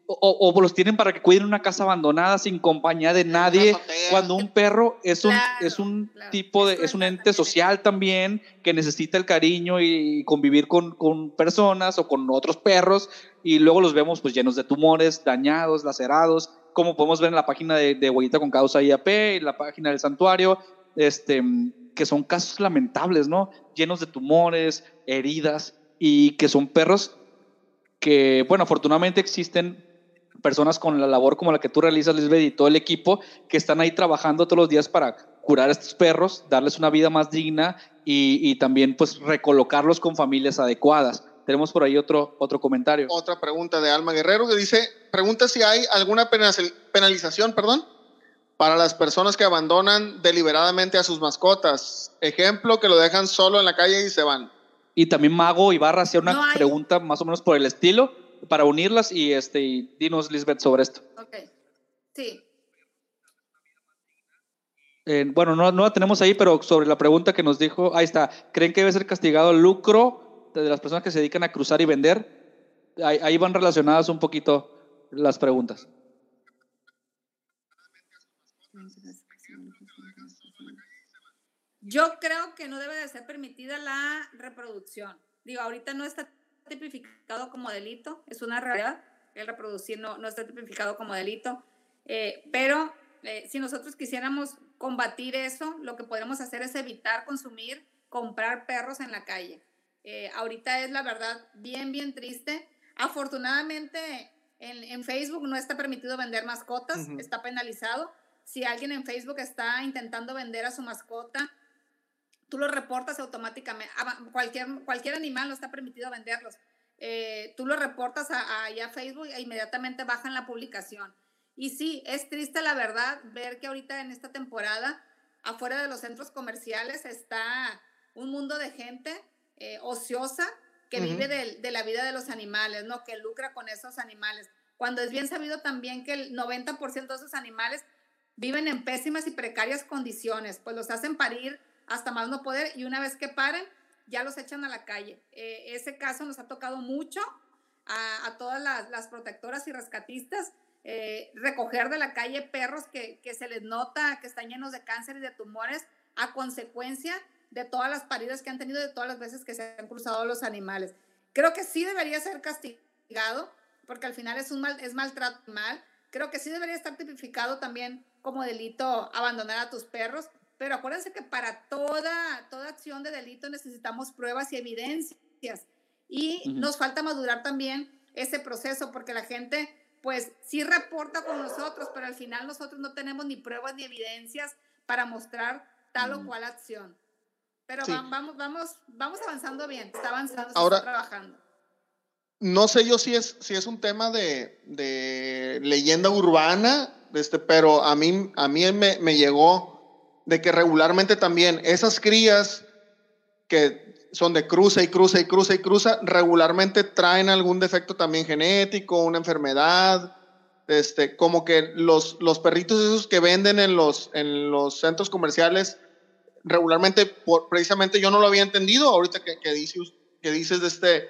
o, o, los tienen para que cuiden una casa abandonada sin compañía de nadie, cuando un perro es un, es un tipo de, es un ente social también que necesita el cariño y convivir con, con, personas o con otros perros y luego los vemos pues llenos de tumores, dañados, lacerados, como podemos ver en la página de, de Huellita con Causa IAP, en la página del santuario, este, que son casos lamentables, ¿no? Llenos de tumores, heridas y que son perros que, bueno, afortunadamente existen personas con la labor como la que tú realizas, Lisbeth, y todo el equipo que están ahí trabajando todos los días para curar a estos perros, darles una vida más digna y, y también pues recolocarlos con familias adecuadas. Tenemos por ahí otro, otro comentario. Otra pregunta de Alma Guerrero que dice, pregunta si hay alguna penalización, perdón, para las personas que abandonan deliberadamente a sus mascotas. Ejemplo, que lo dejan solo en la calle y se van. Y también Mago Ibarra hacía una pregunta más o menos por el estilo, para unirlas y, este, y dinos, Lisbeth, sobre esto. Ok, sí. Eh, bueno, no, no la tenemos ahí, pero sobre la pregunta que nos dijo, ahí está, ¿creen que debe ser castigado el lucro de las personas que se dedican a cruzar y vender? ahí van relacionadas un poquito las preguntas. Yo creo que no debe de ser permitida la reproducción. Digo, ahorita no está tipificado como delito, es una realidad. El reproducir no, no está tipificado como delito. Eh, pero eh, si nosotros quisiéramos combatir eso, lo que podemos hacer es evitar consumir, comprar perros en la calle. Eh, ahorita es la verdad bien, bien triste. Afortunadamente en, en Facebook no está permitido vender mascotas, está penalizado. Si alguien en Facebook está intentando vender a su mascota, tú lo reportas automáticamente. Ah, cualquier, cualquier animal no está permitido venderlos. Eh, tú lo reportas a, a, Facebook e inmediatamente bajan la publicación. Y sí, es triste la verdad ver que ahorita en esta temporada, afuera de los centros comerciales, está un mundo de gente eh, ociosa que vive de, de, la vida de los animales, ¿no? Que lucra con esos animales. Cuando es bien sabido también que el 90% de esos animales viven en pésimas y precarias condiciones, pues los hacen parir hasta más no poder y una vez que paren, ya los echan a la calle. Eh, ese caso nos ha tocado mucho a, todas las, protectoras y rescatistas, eh, recoger de la calle perros que, se les nota que están llenos de cáncer y de tumores a consecuencia de todas las paridas que han tenido, de todas las veces que se han cruzado los animales. Creo que sí debería ser castigado, porque al final es un mal, es maltrato mal. Creo que sí debería estar tipificado también como delito abandonar a tus perros, pero acuérdense que para toda, toda acción de delito necesitamos pruebas y evidencias. Y nos falta madurar también ese proceso, porque la gente, pues, sí reporta con nosotros, pero al final nosotros no tenemos ni pruebas ni evidencias para mostrar tal o cual acción. Pero vamos, vamos, vamos avanzando bien, está avanzando, Ahora, está trabajando. No sé yo si es, si es un tema de, de leyenda urbana, este, pero a mí, a mí me, me llegó de que regularmente también esas crías que son de cruza y cruza y cruza y cruza, regularmente traen algún defecto también genético, una enfermedad, este, como que los, los perritos esos que venden en los, en los centros comerciales, regularmente, por, precisamente yo no lo había entendido, ahorita que, que, dices, que dices de este,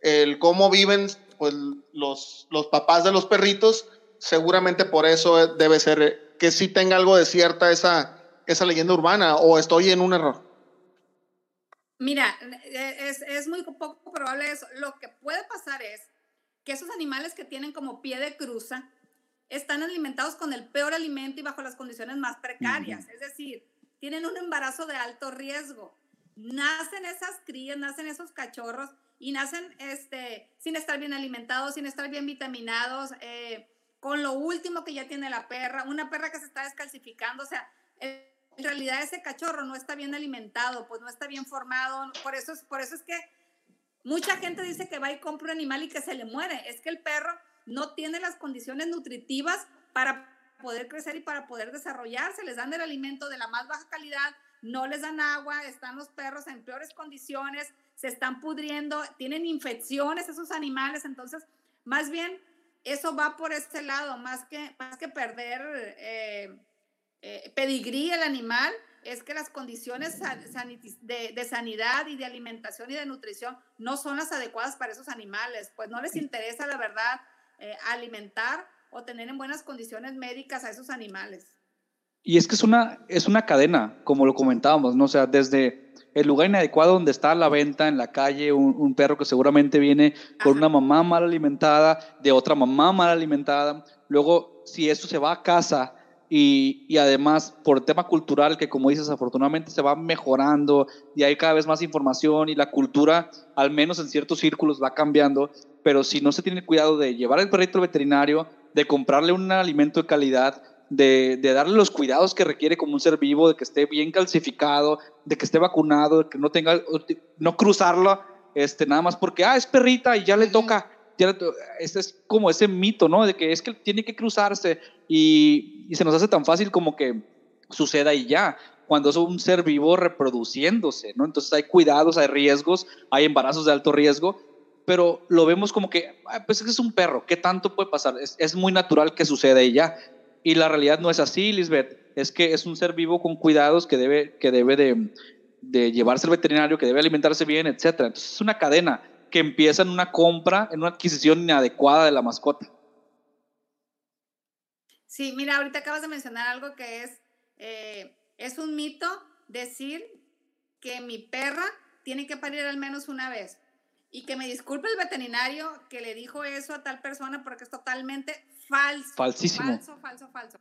el cómo viven pues, los, los papás de los perritos, seguramente por eso debe ser que sí tenga algo de cierta esa, esa leyenda urbana o estoy en un error? Mira, es, es, muy poco probable eso. Lo que puede pasar es que esos animales que tienen como pie de cruza están alimentados con el peor alimento y bajo las condiciones más precarias. Es decir, tienen un embarazo de alto riesgo. Nacen esas crías, nacen esos cachorros y nacen este, sin estar bien alimentados, sin estar bien vitaminados, eh, con lo último que ya tiene la perra, una perra que se está descalcificando. O sea, en realidad ese cachorro no está bien alimentado, pues no está bien formado. Por eso, es, por eso es que mucha gente dice que va y compra un animal y que se le muere. Es que el perro no tiene las condiciones nutritivas para poder crecer y para poder desarrollarse. Les dan el alimento de la más baja calidad, no les dan agua, están los perros en peores condiciones, se están pudriendo, tienen infecciones esos animales. Entonces, más bien, eso va por ese lado, más que, más que perder... Eh, eh, pedigrí el animal es que las condiciones de, sanidad y de alimentación y de nutrición no son las adecuadas para esos animales, pues no les interesa la verdad eh, alimentar o tener en buenas condiciones médicas a esos animales. Y es que es una, es una cadena, como lo comentábamos, ¿no? O sea, desde el lugar inadecuado donde está a la venta en la calle un, perro que seguramente viene con una mamá mal alimentada, de otra mamá mal alimentada, luego si eso se va a casa, y, además por el tema cultural que como dices afortunadamente se va mejorando y hay cada vez más información y la cultura al menos en ciertos círculos va cambiando, pero si no se tiene cuidado de llevar el perrito al veterinario, de comprarle un alimento de calidad, de, de, darle los cuidados que requiere como un ser vivo, de que esté bien calcificado, de que esté vacunado, de que no tenga, no cruzarlo, este, nada más porque, ah, es perrita y ya le toca. Ya este es como ese mito, ¿no? De que es que tiene que cruzarse y, se nos hace tan fácil como que suceda y ya cuando es un ser vivo reproduciéndose, ¿no? Entonces hay cuidados, hay riesgos, hay embarazos de alto riesgo, pero lo vemos como que, pues es un perro, ¿qué tanto puede pasar? Es, muy natural que suceda y ya. Y la realidad no es así, Lisbeth, es que es un ser vivo con cuidados que debe, que debe de, de llevarse al veterinario, que debe alimentarse bien, etc. Entonces es una cadena que empieza en una compra, en una adquisición inadecuada de la mascota. Sí, mira, ahorita acabas de mencionar algo que es, eh, es un mito decir que mi perra tiene que parir al menos una vez. Y que me disculpe el veterinario que le dijo eso a tal persona porque es totalmente falso. Falsísimo. Falso, falso, falso.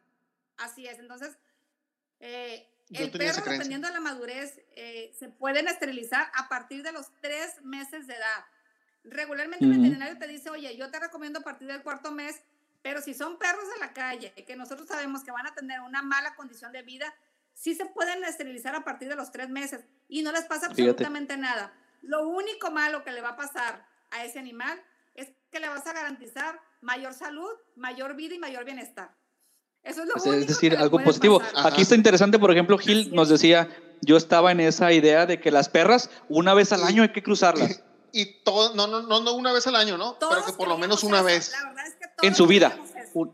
Así es. Entonces, eh, el perro, dependiendo de la madurez, eh, se pueden esterilizar a partir de los tres meses de edad. Regularmente el veterinario te dice, oye, yo te recomiendo a partir del cuarto mes, pero si son perros de la calle, que nosotros sabemos que van a tener una mala condición de vida, sí se pueden esterilizar a partir de los tres meses y no les pasa absolutamente nada. Lo único malo que le va a pasar a ese animal es que le vas a garantizar mayor salud, mayor vida y mayor bienestar. Eso es lo único Es decir, algo positivo. Aquí está interesante, por ejemplo, Gil nos decía, yo estaba en esa idea de que las perras una vez al año hay que cruzarlas. Y todo, no, no, no, no una vez al año, ¿no? Pero que por lo menos una vez. En su vida.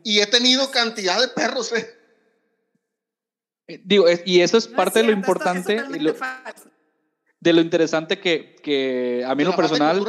Y he tenido cantidad de perros, ¿eh? eh digo, y eso es parte de lo importante de lo interesante que, que a mí en lo personal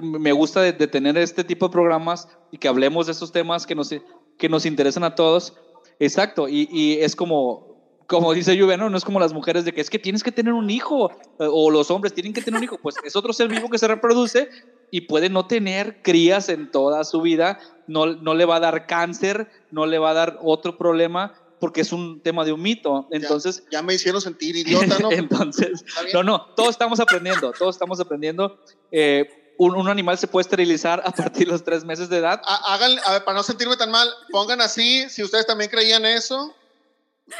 me gusta de, tener este tipo de programas y que hablemos de estos temas que nos, que nos interesan a todos. Exacto, y, y es como, como dice Juve, ¿no? no es como las mujeres de que es que tienes que tener un hijo eh, o los hombres tienen que tener un hijo, pues es otro ser vivo que se reproduce y puede no tener crías en toda su vida, no, no le va a dar cáncer, no le va a dar otro problema, porque es un tema de un mito. Entonces, ya, me hicieron sentir idiota, ¿no? Entonces, no, no, todos estamos aprendiendo, todos estamos aprendiendo. Eh, un, animal se puede esterilizar a partir de los tres meses de edad. Hagan, a ver, para no sentirme tan mal, pongan así, si ustedes también creían eso,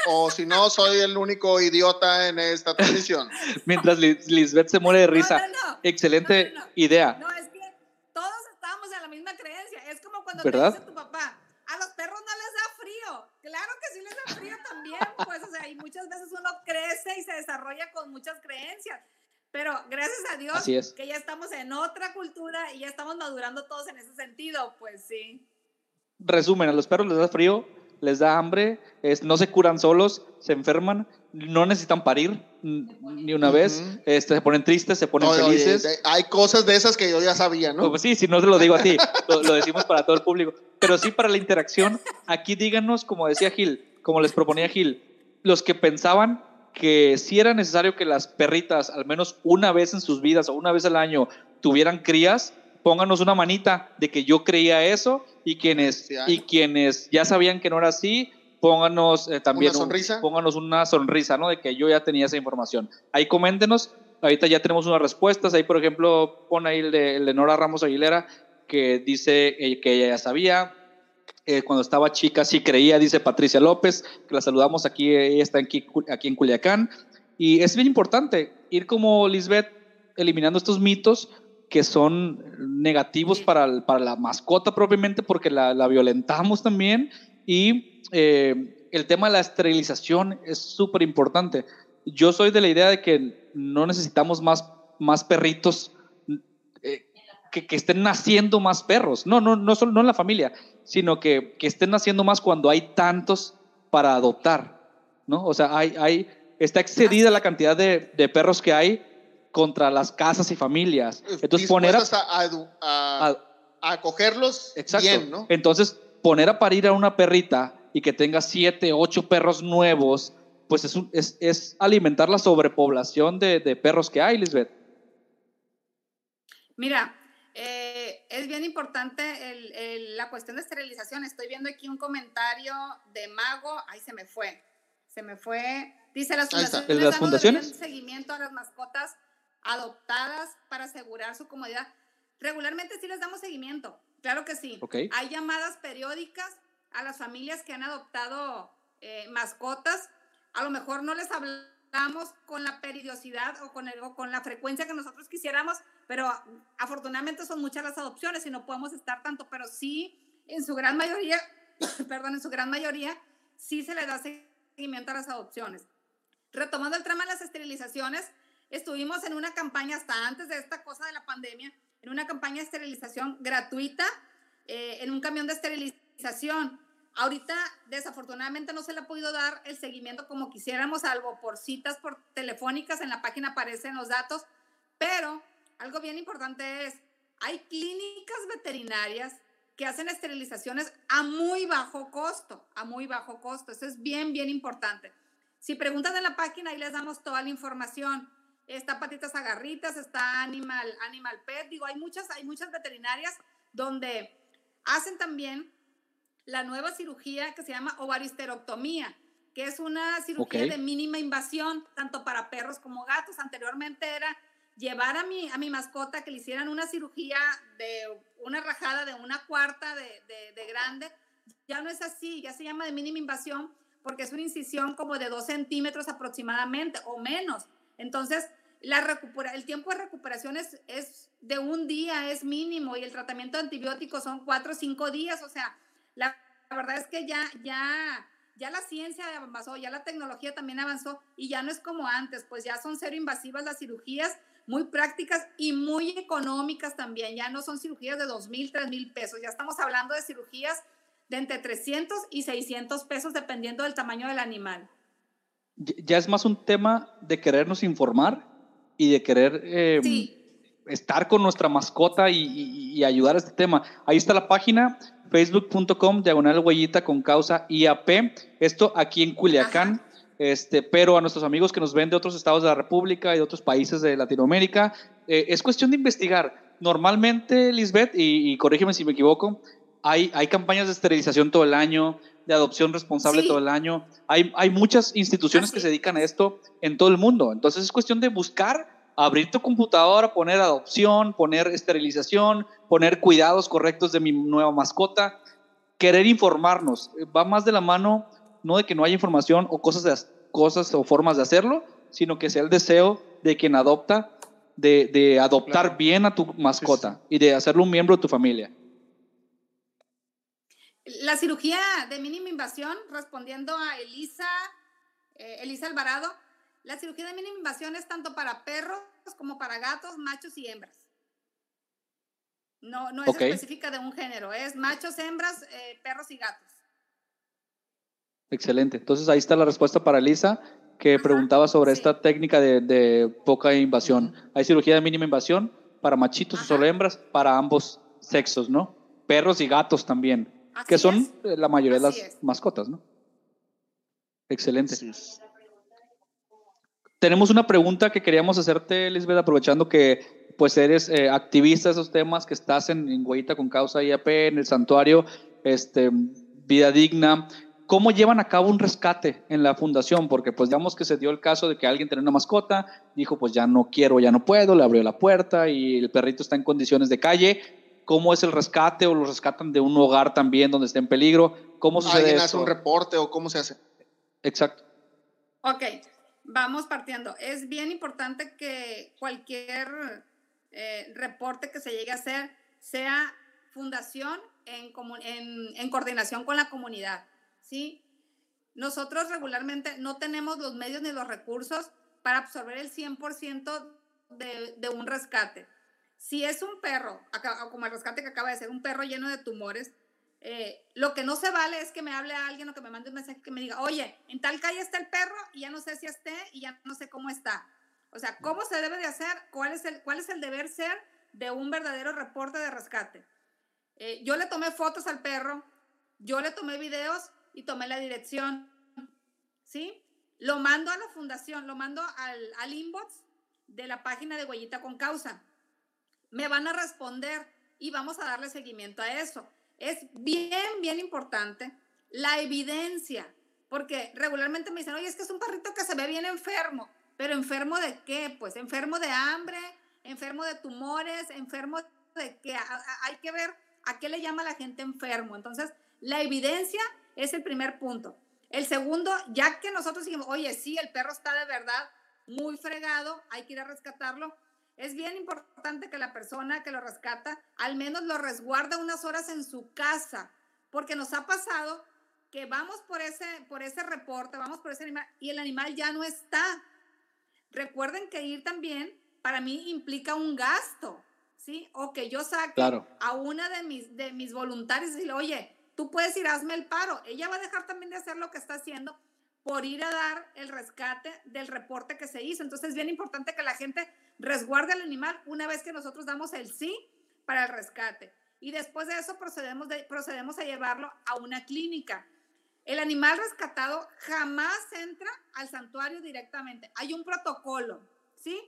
o si no, soy el único idiota en esta transmisión. Mientras Lisbeth se muere de risa. Excelente idea. No, es que todos estábamos en la misma creencia. Es como cuando ¿verdad? te dice tu papá, a los perros no les da frío. Claro que sí les da frío también, pues, o sea, y muchas veces uno crece y se desarrolla con muchas creencias. Pero gracias a Dios que ya estamos en otra cultura y ya estamos madurando todos en ese sentido, pues sí. Resumen, a los perros les da frío, les da hambre, es, no se curan solos, se enferman, no necesitan parir ni una vez, este, se ponen tristes, se ponen felices. hay cosas de esas que yo ya sabía, ¿no? Pues sí, si no se lo digo a ti, lo, decimos para todo el público, pero sí para la interacción, aquí díganos, como decía Gil, como les proponía Gil, los que pensaban que si era necesario que las perritas al menos una vez en sus vidas o una vez al año tuvieran crías, pónganos una manita de que yo creía eso y quienes, y quienes ya sabían que no era así, pónganos eh, también ¿Una sonrisa? pónganos una sonrisa, ¿no? De que yo ya tenía esa información. Ahí coméntenos, ahorita ya tenemos unas respuestas, ahí por ejemplo pone ahí el de, Nora Ramos Aguilera que dice eh, que ella ya sabía, eh, cuando estaba chica sí creía, dice Patricia López, que la saludamos aquí, ella está aquí, aquí en Culiacán. Y es bien importante ir como Lisbeth eliminando estos mitos que son negativos para, para la mascota propiamente porque la, la violentamos también y eh, el tema de la esterilización es súper importante. Yo soy de la idea de que no necesitamos más, más perritos eh, que, que, estén naciendo más perros. No, no, no solo no en la familia, sino que, que estén naciendo más cuando hay tantos para adoptar. ¿no? O sea, hay, hay, está excedida la cantidad de, de perros que hay contra las casas y familias. Entonces poner a, a, acogerlos bien, ¿no? Entonces poner a parir a una perrita y que tenga siete, ocho perros nuevos, pues es, es, es alimentar la sobrepoblación de, de, perros que hay, Lisbeth. Mira, eh, es bien importante el, la cuestión de esterilización. Estoy viendo aquí un comentario de Mago. Ay, se me fue. Se me fue. Dice las fundaciones. ¿Las fundaciones? seguimiento a las mascotas adoptadas para asegurar su comodidad. Regularmente sí les damos seguimiento, Claro que sí. Hay llamadas periódicas a las familias que han adoptado eh, mascotas. A lo mejor no les hablamos con la periodicidad o con, el, o con la frecuencia que nosotros quisiéramos, pero afortunadamente son muchas las adopciones y no podemos estar tanto, pero sí, en su gran mayoría, perdón, en su gran mayoría, sí se le da seguimiento a las adopciones. Retomando el tema de las esterilizaciones, estuvimos en una campaña hasta antes de esta cosa de la pandemia, en una campaña de esterilización gratuita, eh, en un camión de esterilización. Ahorita, desafortunadamente, no se le ha podido dar el seguimiento como quisiéramos, algo por citas por telefónicas, en la página aparecen los datos, pero algo bien importante es, hay clínicas veterinarias que hacen esterilizaciones a muy bajo costo, a muy bajo costo. Eso es bien, bien importante. Si preguntan en la página, ahí les damos toda la información está Patitas Agarritas, está Animal, Animal Pet, digo, hay muchas, hay muchas veterinarias donde hacen también la nueva cirugía que se llama ovaristerectomía, que es una cirugía de mínima invasión, tanto para perros como gatos. Anteriormente era llevar a mi, a mi mascota que le hicieran una cirugía de una rajada de una cuarta de, de grande. Ya no es así, ya se llama de mínima invasión porque es una incisión como de dos centímetros aproximadamente o menos. Entonces, la recupera, el tiempo de recuperación es, es, de un día, es mínimo, y el tratamiento de antibióticos son cuatro o cinco días. O sea, la, verdad es que ya, ya, ya la ciencia avanzó, ya la tecnología también avanzó, y ya no es como antes, pues ya son cero invasivas las cirugías, muy prácticas y muy económicas también. Ya no son cirugías de dos mil, tres mil pesos, ya estamos hablando de cirugías de entre 300 y 600 pesos dependiendo del tamaño del animal ya es más un tema de querernos informar y de querer em, estar con nuestra mascota y, ayudar a este tema. Ahí está la página, facebook.com, diagonal huellita con causa IAP. Esto aquí en Culiacán. Este, pero a nuestros amigos que nos ven de otros estados de la República y de otros países de Latinoamérica, eh, es cuestión de investigar. Normalmente, Lisbeth, y, y corrígeme si me equivoco, hay, hay campañas de esterilización todo el año, de adopción responsable todo el año. Hay, hay muchas instituciones que se dedican a esto en todo el mundo. Entonces es cuestión de buscar, abrir tu computadora, poner adopción, poner esterilización, poner cuidados correctos de mi nueva mascota, querer informarnos. Va más de la mano, no de que no haya información o cosas, de, cosas o formas de hacerlo, sino que sea el deseo de quien adopta, de, de adoptar bien a tu mascota y de hacerlo un miembro de tu familia. La cirugía de mínima invasión, respondiendo a Elisa, eh, Elisa Alvarado, la cirugía de mínima invasión es tanto para perros como para gatos, machos y hembras. No, no es específica de un género, es machos, hembras, eh, perros y gatos. Excelente. Entonces ahí está la respuesta para Elisa, que preguntaba sobre esta técnica de, poca invasión. Hay cirugía de mínima invasión para machitos o solo hembras, para ambos sexos, ¿no? Perros y gatos también que son eh, la mayoría de las mascotas, ¿no? Excelente. Tenemos una pregunta que queríamos hacerte, Lisbeth, aprovechando que pues eres eh, activista de esos temas, que estás en, en con Causa IAP, en el santuario este, Vida Digna. ¿Cómo llevan a cabo un rescate en la fundación? Porque pues digamos que se dio el caso de que alguien tenía una mascota, dijo pues ya no quiero, ya no puedo, le abrió la puerta y el perrito está en condiciones de calle cómo es el rescate o lo rescatan de un hogar también donde esté en peligro. ¿Cómo sucede ¿Alguien hace un reporte o cómo se hace? Exacto. Ok, vamos partiendo. Es bien importante que cualquier eh, reporte que se llegue a hacer sea fundación en, en, en coordinación con la comunidad. ¿sí? Nosotros regularmente no tenemos los medios ni los recursos para absorber el 100% de, de un rescate. Si es un perro, como el rescate que acaba de ser, un perro lleno de tumores, eh, lo que no se vale es que me hable a alguien o que me mande un mensaje que me diga, oye, en tal calle está el perro y ya no sé si esté y ya no sé cómo está. O sea, ¿cómo se debe de hacer? ¿Cuál es el, cuál es el deber ser de un verdadero reporte de rescate? Eh, yo le tomé fotos al perro, yo le tomé videos y tomé la dirección, ¿sí? Lo mando a la fundación, lo mando al, al inbox de la página de Huellita con Causa me van a responder y vamos a darle seguimiento a eso. Es bien, bien importante la evidencia, porque regularmente me dicen, oye, es que es un perrito que se ve bien enfermo, pero enfermo de qué? Pues enfermo de hambre, enfermo de tumores, enfermo de que hay que ver ¿a qué le llama la gente enfermo? Entonces, la evidencia es el primer punto. El segundo, ya que nosotros dijimos, oye, sí, el perro está de verdad muy fregado, hay que ir a rescatarlo, es bien importante que la persona que lo rescata al menos lo resguarde unas horas en su casa, porque nos ha pasado que vamos por ese, por ese reporte, vamos por ese animal y el animal ya no está. Recuerden que ir también para mí implica un gasto, ¿sí? O que yo saque a una de mis, de mis voluntarios y decirle, oye, tú puedes ir, hazme el paro. Ella va a dejar también de hacer lo que está haciendo por ir a dar el rescate del reporte que se hizo. Entonces es bien importante que la gente resguarde al animal una vez que nosotros damos el sí para el rescate. Y después de eso procedemos, de, procedemos a llevarlo a una clínica. El animal rescatado jamás entra al santuario directamente. Hay un protocolo, ¿sí?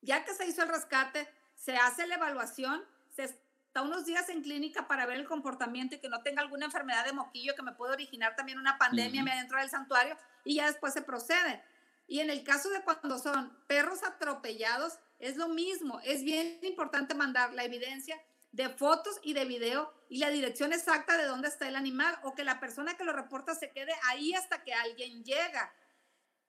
Ya que se hizo el rescate, se hace la evaluación, se está unos días en clínica para ver el comportamiento y que no tenga alguna enfermedad de moquillo que me puede originar también una pandemia dentro del santuario y ya después se procede. Y en el caso de cuando son perros atropellados, es lo mismo. Es bien importante mandar la evidencia de fotos y de video y la dirección exacta de dónde está el animal o que la persona que lo reporta se quede ahí hasta que alguien llega.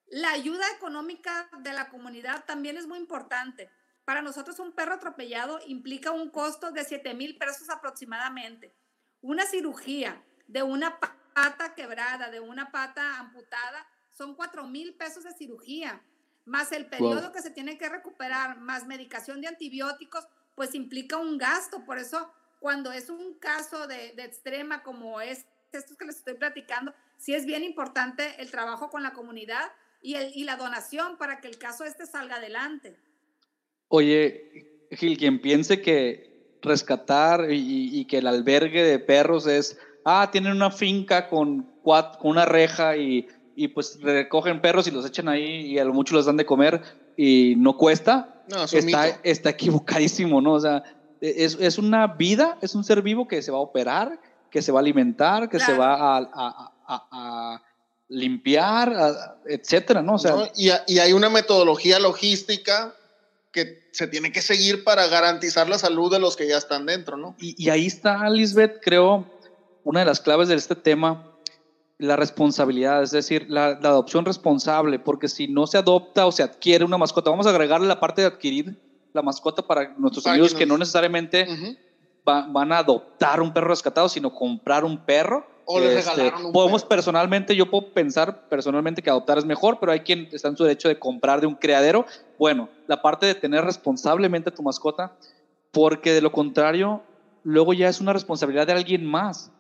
La ayuda económica de la comunidad también es muy importante. Para nosotros un perro atropellado implica un costo de 7 mil pesos aproximadamente. Una cirugía de una pata quebrada, de una pata amputada, son 4 mil pesos de cirugía, más el periodo que se tiene que recuperar, más medicación de antibióticos, pues implica un gasto. Por eso, cuando es un caso de, de extrema como es estos que les estoy platicando, sí es bien importante el trabajo con la comunidad y, el, y la donación para que el caso este salga adelante. Oye, Gil, quien piense que rescatar y, y, que el albergue de perros es, ah, tienen una finca con, con una reja y, y, pues recogen perros y los echan ahí y a lo mucho les dan de comer y no cuesta, no, está, está equivocadísimo, ¿no? O sea, es, es, una vida, es un ser vivo que se va a operar, que se va a alimentar, que se va a, a, a limpiar, etcétera, ¿no? O sea, y, y, hay una metodología logística que se tiene que seguir para garantizar la salud de los que ya están dentro, ¿no? Y, y ahí está, Lisbeth, creo, una de las claves de este tema, la responsabilidad, es decir, la, la, adopción responsable, porque si no se adopta o se adquiere una mascota, vamos a agregarle la parte de adquirir la mascota para nuestros amigos que no necesariamente van a adoptar un perro rescatado, sino comprar un perro o este, regalaron un Podemos personalmente, yo puedo pensar personalmente que adoptar es mejor, pero hay quien está en su derecho de comprar de un criadero. Bueno, la parte de tener responsablemente a tu mascota, porque de lo contrario, luego ya es una responsabilidad de alguien más.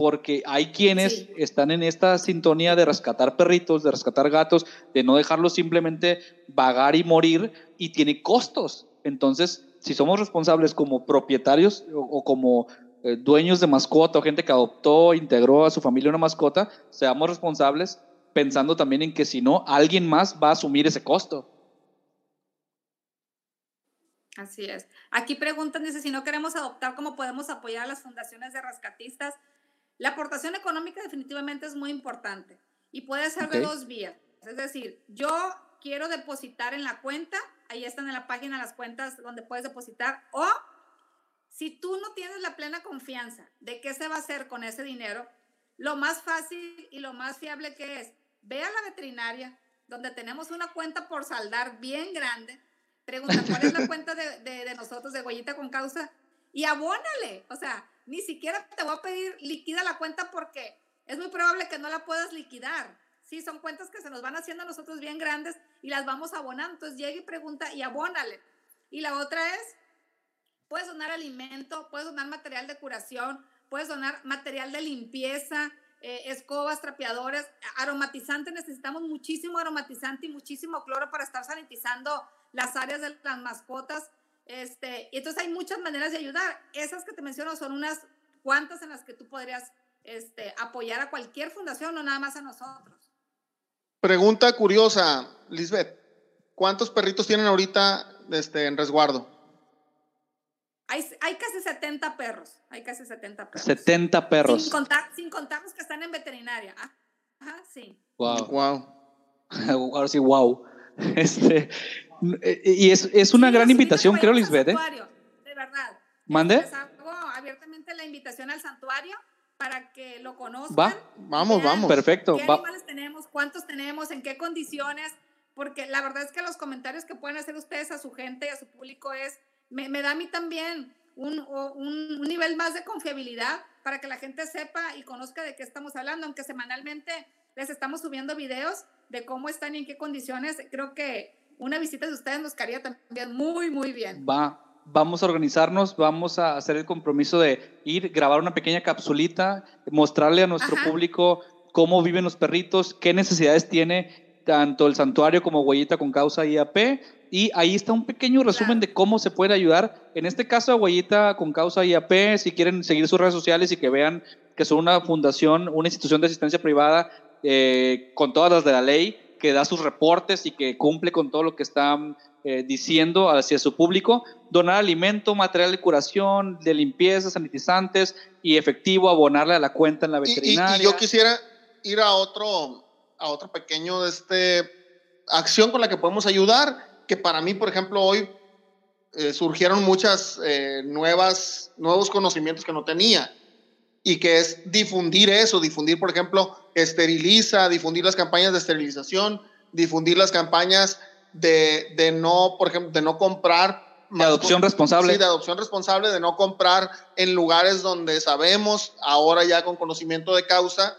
Porque hay quienes están en esta sintonía de rescatar perritos, de rescatar gatos, de no dejarlos simplemente vagar y morir, y tiene costos. Entonces, si somos responsables como propietarios o como eh, dueños de mascota o gente que adoptó, integró a su familia una mascota, seamos responsables pensando también en que si no, alguien más va a asumir ese costo. Así es. Aquí preguntan, dice, si no queremos adoptar, ¿cómo podemos apoyar a las fundaciones de rescatistas? La aportación económica definitivamente es muy importante y puede ser de dos vías. Es decir, yo quiero depositar en la cuenta, ahí están en la página las cuentas donde puedes depositar, o si tú no tienes la plena confianza de qué se va a hacer con ese dinero, lo más fácil y lo más fiable que es, ve a la veterinaria, donde tenemos una cuenta por saldar bien grande, pregunta cuál es la cuenta de, de, nosotros de Huellita con Causa y abónale. O sea, ni siquiera te voy a pedir liquida la cuenta porque es muy probable que no la puedas liquidar. Sí, son cuentas que se nos van haciendo a nosotros bien grandes y las vamos abonando. Entonces llega y pregunta y abónale. Y la otra es, Puedes donar alimento, puedes donar material de curación, puedes donar material de limpieza, eh, escobas, trapeadores, aromatizante. Necesitamos muchísimo aromatizante y muchísimo cloro para estar sanitizando las áreas de las mascotas. Este, y entonces hay muchas maneras de ayudar. Esas que te menciono son unas cuantas en las que tú podrías este, apoyar a cualquier fundación, no nada más a nosotros. Pregunta curiosa, Lisbeth. ¿Cuántos perritos tienen ahorita este, en resguardo? Hay, hay, casi 70 perros. Hay casi 70 perros. 70 perros. Sin contar, sin contar los que están en veterinaria. Ah, ajá, sí. Wow. Wow. Ahora sí, wow. Este, y es, es una gran invitación, creo, Lisbeth. ¿eh? De verdad. ¿Mande? Les hago abiertamente la invitación al santuario para que lo conozcan. Va, vamos, vamos. Perfecto. ¿Qué animales tenemos? ¿Cuántos tenemos? ¿En qué condiciones? Porque la verdad es que los comentarios que pueden hacer ustedes a su gente y a su público es, me, me da a mí también un, un, un nivel más de confiabilidad para que la gente sepa y conozca de qué estamos hablando, aunque semanalmente les estamos subiendo videos de cómo están y en qué condiciones. Creo que una visita de ustedes nos caería también muy, muy bien. Va, vamos a organizarnos, vamos a hacer el compromiso de ir, grabar una pequeña capsulita, mostrarle a nuestro Ajá. público cómo viven los perritos, qué necesidades tiene tanto el santuario como Huellita con Causa IAP. Y ahí está un pequeño resumen Claro. de cómo se puede ayudar. En este caso, a Huellita con Causa IAP, si quieren seguir sus redes sociales y que vean que son una fundación, una institución de asistencia privada eh, con todas las de la ley, que da sus reportes y que cumple con todo lo que están eh, diciendo hacia su público, donar alimento, material de curación, de limpieza, sanitizantes y efectivo, abonarle a la cuenta en la Y- y- veterinaria. Y, yo quisiera ir a otro, a otro pequeño de este acción con la que podemos ayudar, que para mí, por ejemplo, hoy eh, surgieron muchas eh, nuevas, nuevos conocimientos que no tenía y que es difundir eso, difundir, por ejemplo, esteriliza, difundir las campañas de esterilización, difundir las campañas de, de no, por ejemplo, de no comprar De adopción responsable. Sí, de adopción responsable, de no comprar en lugares donde sabemos, ahora ya con conocimiento de causa,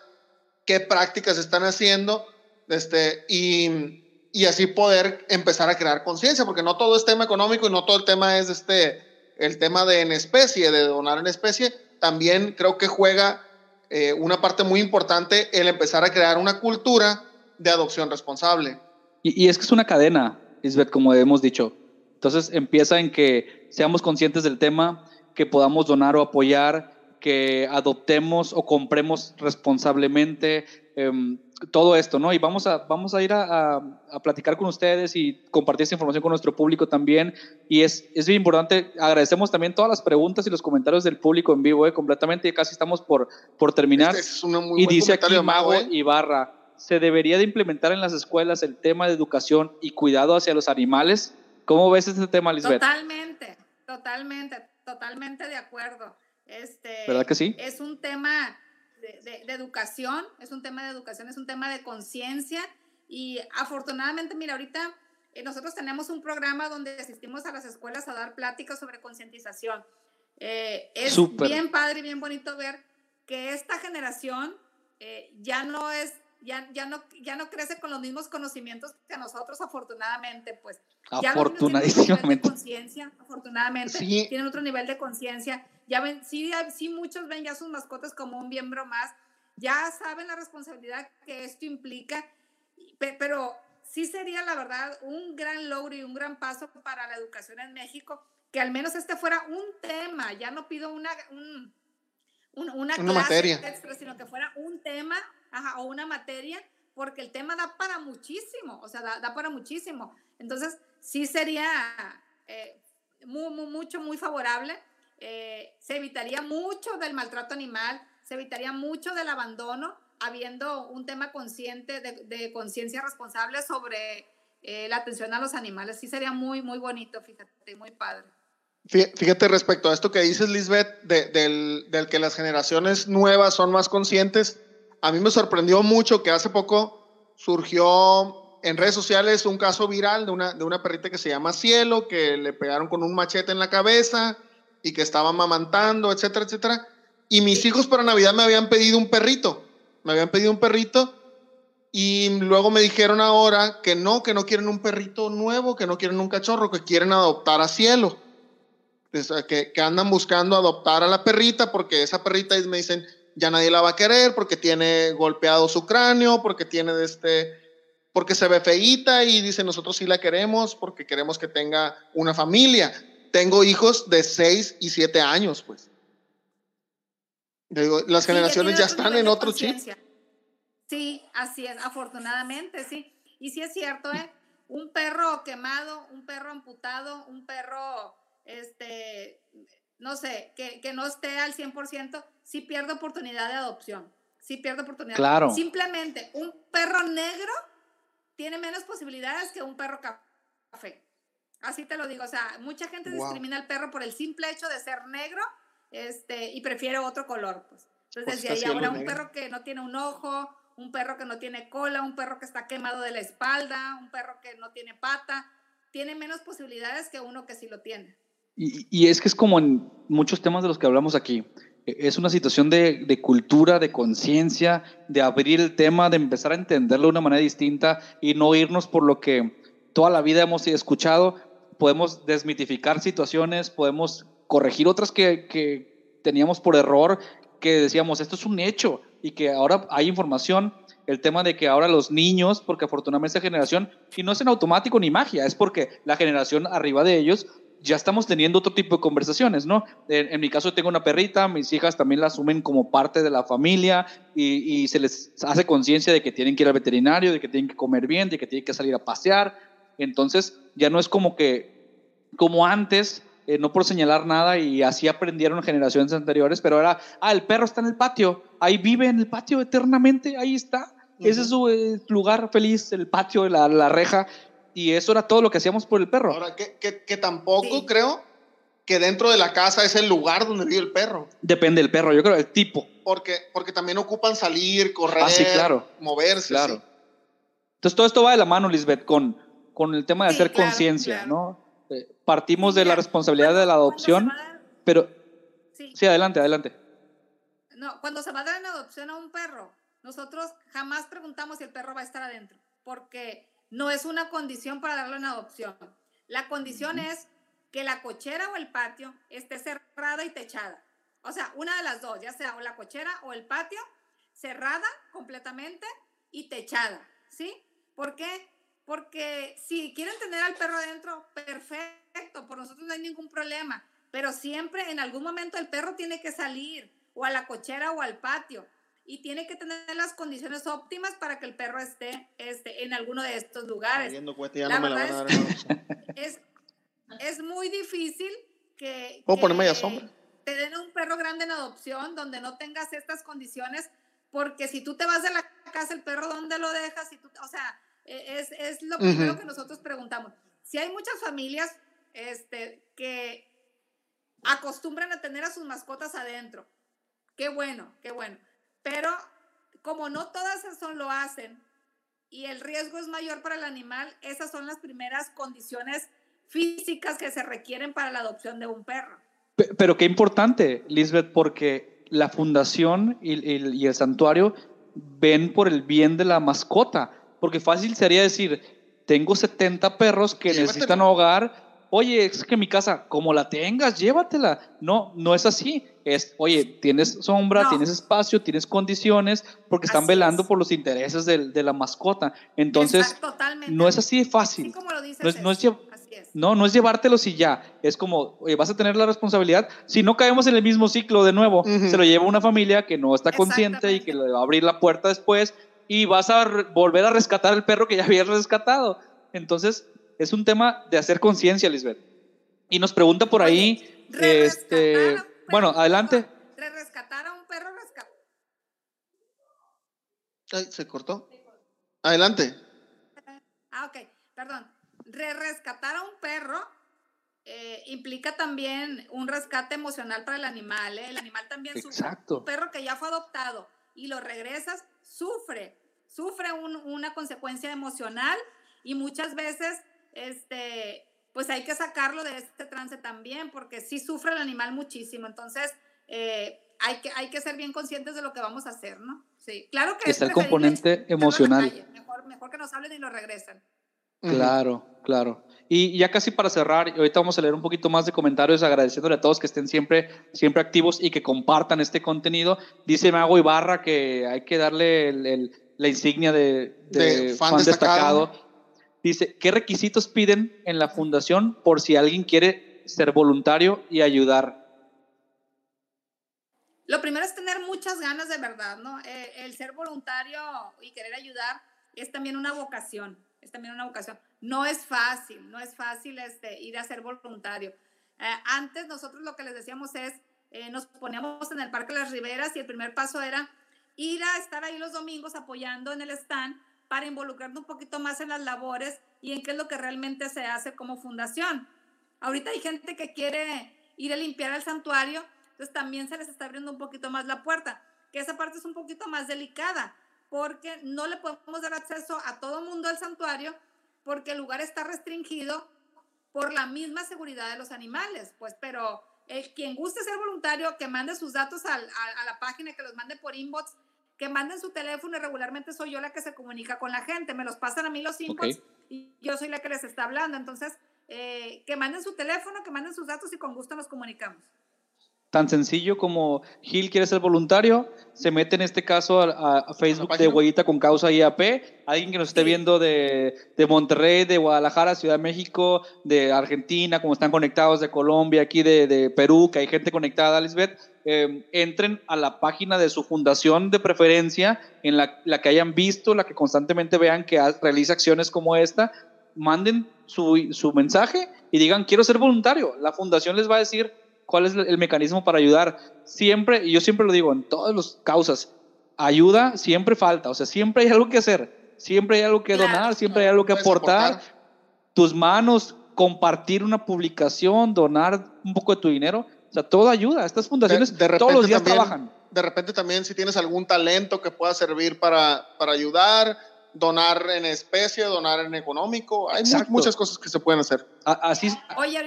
qué prácticas están haciendo este, y, y así poder empezar a crear conciencia, porque no todo es tema económico y no todo el tema es este, el tema de en especie, de donar en especie. También creo que juega eh, una parte muy importante el empezar a crear una cultura de adopción responsable. Y, es que es una cadena, Lisbeth, como hemos dicho. Entonces empieza en que seamos conscientes del tema, que podamos donar o apoyar, que adoptemos o compremos responsablemente, em, todo esto, ¿no? Y vamos a, vamos a ir a, a- a platicar con ustedes y compartir esta información con nuestro público también. Y es, es bien importante, agradecemos también todas las preguntas y los comentarios del público en vivo, ¿eh? completamente, ya casi estamos por, por terminar. Este es una muy Y dice aquí Mago ¿eh? Ibarra, ¿se debería de implementar en las escuelas el tema de educación y cuidado hacia los animales? ¿Cómo ves este tema, Lisbeth? Totalmente, totalmente, totalmente de acuerdo. Este, ¿Verdad que sí? Es un tema de, de- de educación, es un tema de educación, es un tema de conciencia y afortunadamente, mira, ahorita eh, nosotros tenemos un programa donde asistimos a las escuelas a dar pláticas sobre concientización. Eh, es Súper. bien padre y bien bonito ver que esta generación eh, ya no es, ya, ya, no, ya no crece con los mismos conocimientos que nosotros, afortunadamente, pues. Ya los niños tienen otro nivel de Afortunadísimamente. conciencia, afortunadamente, Sí. tienen otro nivel de conciencia. Ya ven, sí, sí, muchos ven ya sus mascotas como un miembro más. Ya saben la responsabilidad que esto implica, pe- pero sí sería, la verdad, un gran logro y un gran paso para la educación en México, que al menos este fuera un tema. Ya no pido una, un- un- una, Una clase materia. extra, sino que fuera un tema ajá, o una materia, porque el tema da para muchísimo, o sea, da, da para muchísimo. Entonces, sí sería eh, mu- mu- mucho, muy favorable. Eh, se evitaría mucho del maltrato animal, se evitaría mucho del abandono, habiendo un tema consciente de, conciencia responsable sobre eh, la atención a los animales. Sí sería muy, muy bonito, fíjate, muy padre. Fí- Fíjate respecto a esto que dices, Lisbeth, de- del, del que las generaciones nuevas son más conscientes, a mí me sorprendió mucho que hace poco surgió en redes sociales un caso viral de una, de una perrita que se llama Cielo, que le pegaron con un machete en la cabeza y que estaba mamantando, etcétera, etcétera. Y mis hijos para Navidad me habían pedido un perrito, me habían pedido un perrito y luego me dijeron ahora que no, que no quieren un perrito nuevo, que no quieren un cachorro, que quieren adoptar a Cielo. O sea, que, que andan buscando adoptar a la perrita porque esa perrita me dicen ya nadie la va a querer porque tiene golpeado su cráneo, porque tiene de este, porque se ve feíta y dicen nosotros sí la queremos porque queremos que tenga una familia. Tengo hijos de 6 y 7 años, pues. Digo, las Sí, generaciones ya están en otro chip. Sí, así es, afortunadamente, sí. Y sí es cierto, ¿eh? Un perro quemado, un perro amputado, un perro, este, no sé, que, que no esté al 100%, sí pierde oportunidad de adopción. Sí pierde oportunidad. Claro. Simplemente un perro negro tiene menos posibilidades que un perro café. Así te lo digo, o sea, mucha gente Wow. discrimina al perro por el simple hecho de ser negro Este, y prefiere otro color, pues. Entonces, desde ahí ahora un perro que no tiene un ojo, un perro que no tiene cola, un perro que está quemado de la espalda, un perro que no tiene pata, tiene menos posibilidades que uno que sí lo tiene. Y, y es que es como en muchos temas de los que hablamos aquí. E, es una situación de, de cultura, de conciencia, de abrir el tema, de empezar a entenderlo de una manera distinta y no irnos por lo que toda la vida hemos escuchado. Podemos desmitificar situaciones, podemos corregir otras que, que teníamos por error, que decíamos, esto es un hecho y que ahora hay información el tema de que ahora los niños, porque afortunadamente esta generación, y no es en automático ni magia, es porque la generación arriba de ellos ya estamos teniendo otro tipo de conversaciones, ¿no? En, mi caso tengo una perrita, mis hijas también la asumen como parte de la familia y, se les hace conciencia de que tienen que ir al veterinario, de que tienen que comer bien, de que tienen que salir a pasear. Entonces ya no es como que, como antes, eh, no por señalar nada y así aprendieron generaciones anteriores, pero era, ah, el perro está en el patio, ahí vive en el patio eternamente, ahí está. Ese es su eh, lugar feliz, el patio, la, la reja y eso era todo lo que hacíamos por el perro. Ahora, que, que, tampoco creo que dentro de la casa es el lugar donde vive el perro. Depende del perro, yo creo, el tipo. Porque, porque también ocupan salir, correr, ah, claro. moverse. Claro. Entonces todo esto va de la mano, Lisbeth, con, con el tema de hacer conciencia, ¿no? Eh, partimos de la responsabilidad de la adopción, pero... Sí. adelante, adelante. No, cuando se va a dar en adopción a un perro, nosotros jamás preguntamos si el perro va a estar adentro, porque no es una condición para darlo en adopción. La condición es que la cochera o el patio esté cerrada y techada. O sea, una de las dos, ya sea o la cochera o el patio, cerrada completamente y techada, ¿sí? ¿Por qué? Porque si quieren tener al perro adentro, perfecto, por nosotros no hay ningún problema, pero siempre en algún momento el perro tiene que salir o a la cochera o al patio y tiene que tener las condiciones óptimas para que el perro esté, este, en alguno de estos lugares. Es, muy difícil que, ¿Puedo ponerme ya sombra? te den un perro grande en adopción donde no tengas estas condiciones, porque si tú te vas de la casa, el perro, ¿dónde lo dejas? Y tú, o sea, es, es lo primero que nosotros preguntamos. Si hay muchas familias este, que acostumbran a tener a sus mascotas adentro, qué bueno, qué bueno pero como no todas eso lo hacen y el riesgo es mayor para el animal, esas son las primeras condiciones físicas que se requieren para la adopción de un perro. Pero qué importante, Lisbeth, porque la fundación y, el santuario ven por el bien de la mascota, porque fácil sería decir, tengo 70 perros que necesitan hogar, oye, es que mi casa, como la tengas, llévatela. No, no es así. Es, oye, tienes sombra, tienes espacio, tienes condiciones, porque están velando por los intereses de, la mascota. Entonces, no es así de fácil. no, es, no, no, es, llevártelos y ya. Es como, oye, vas a tener la responsabilidad. Si no caemos en el mismo ciclo de nuevo, se lo lleva una familia que no está consciente y que le va a abrir la puerta después y vas a volver a rescatar el perro que ya habías rescatado. Entonces, es un tema de hacer conciencia, Lisbeth. Y nos pregunta por ahí, este, bueno, adelante. rescatar a un perro rescatado. Ay, se cortó. Adelante. Ah, ok, perdón. Re rescatar a un perro eh, implica también un rescate emocional para el animal. ¿eh? El animal también Exacto. sufre. Un perro que ya fue adoptado y lo regresas, sufre. Sufre una consecuencia emocional y muchas veces este, pues hay que sacarlo de este trance también, porque sí sufre el animal muchísimo. Entonces, eh, hay, que, hay que ser bien conscientes de lo que vamos a hacer, ¿no? Sí, claro que está el componente emocional. Mejor, mejor que nos hablen y lo regresen. Claro, claro. Y ya casi para cerrar, ahorita vamos a leer un poquito más de comentarios agradeciéndole a todos que estén siempre, siempre activos y que compartan este contenido. Dice Mago Ibarra que hay que darle la insignia de, fan, destacado Dice, ¿qué requisitos piden en la fundación por si alguien quiere ser voluntario y ayudar? Lo primero es tener muchas ganas de verdad, ¿no? Eh, el ser voluntario y querer ayudar es también una vocación, es también una vocación. No es fácil, no es fácil este, ir a ser voluntario. Eh, antes nosotros lo que les decíamos es, eh, nos poníamos en el Parque de las Riberas y el primer paso era ir a estar ahí los domingos apoyando en el stand para involucrarnos un poquito más en las labores y en qué es lo que realmente se hace como fundación. Ahorita hay gente que quiere ir a limpiar el santuario, Entonces también se les está abriendo un poquito más la puerta, que esa parte es un poquito más delicada, porque no le podemos dar acceso a todo mundo al santuario, porque el lugar está restringido por la misma seguridad de los animales, pues, pero el, quien guste ser voluntario, que mande sus datos a, la página, que los mande por inbox, que manden su teléfono y regularmente soy yo la que se comunica con la gente, me los pasan a mí los inbox y yo soy la que les está hablando, entonces, eh, que manden su teléfono, que manden sus datos y con gusto nos comunicamos tan sencillo como Gil quiere ser voluntario, se mete en este caso a, Facebook de Huellita con Causa IAP, alguien que nos esté viendo de, de, Monterrey, de Guadalajara, Ciudad de México, de Argentina, como están conectados de Colombia, aquí de, de Perú, que hay gente conectada, Lisbeth, eh, entren a la página de su fundación de preferencia, en la, la que hayan visto, la que constantemente vean que realiza acciones como esta, manden su, su mensaje y digan, quiero ser voluntario. La fundación les va a decir, cuál es el mecanismo para ayudar. Siempre, y yo siempre lo digo en todas las causas, ayuda siempre falta, o sea, siempre hay algo que hacer, siempre hay algo que donar, siempre hay algo que aportar. Tus manos, compartir una publicación, donar un poco de tu dinero, o sea, todo ayuda. Estas fundaciones de, todos los días trabajan. De repente también si tienes algún talento que pueda servir para, para ayudar, donar en especie, donar en económico. Hay muchas cosas que se pueden hacer. así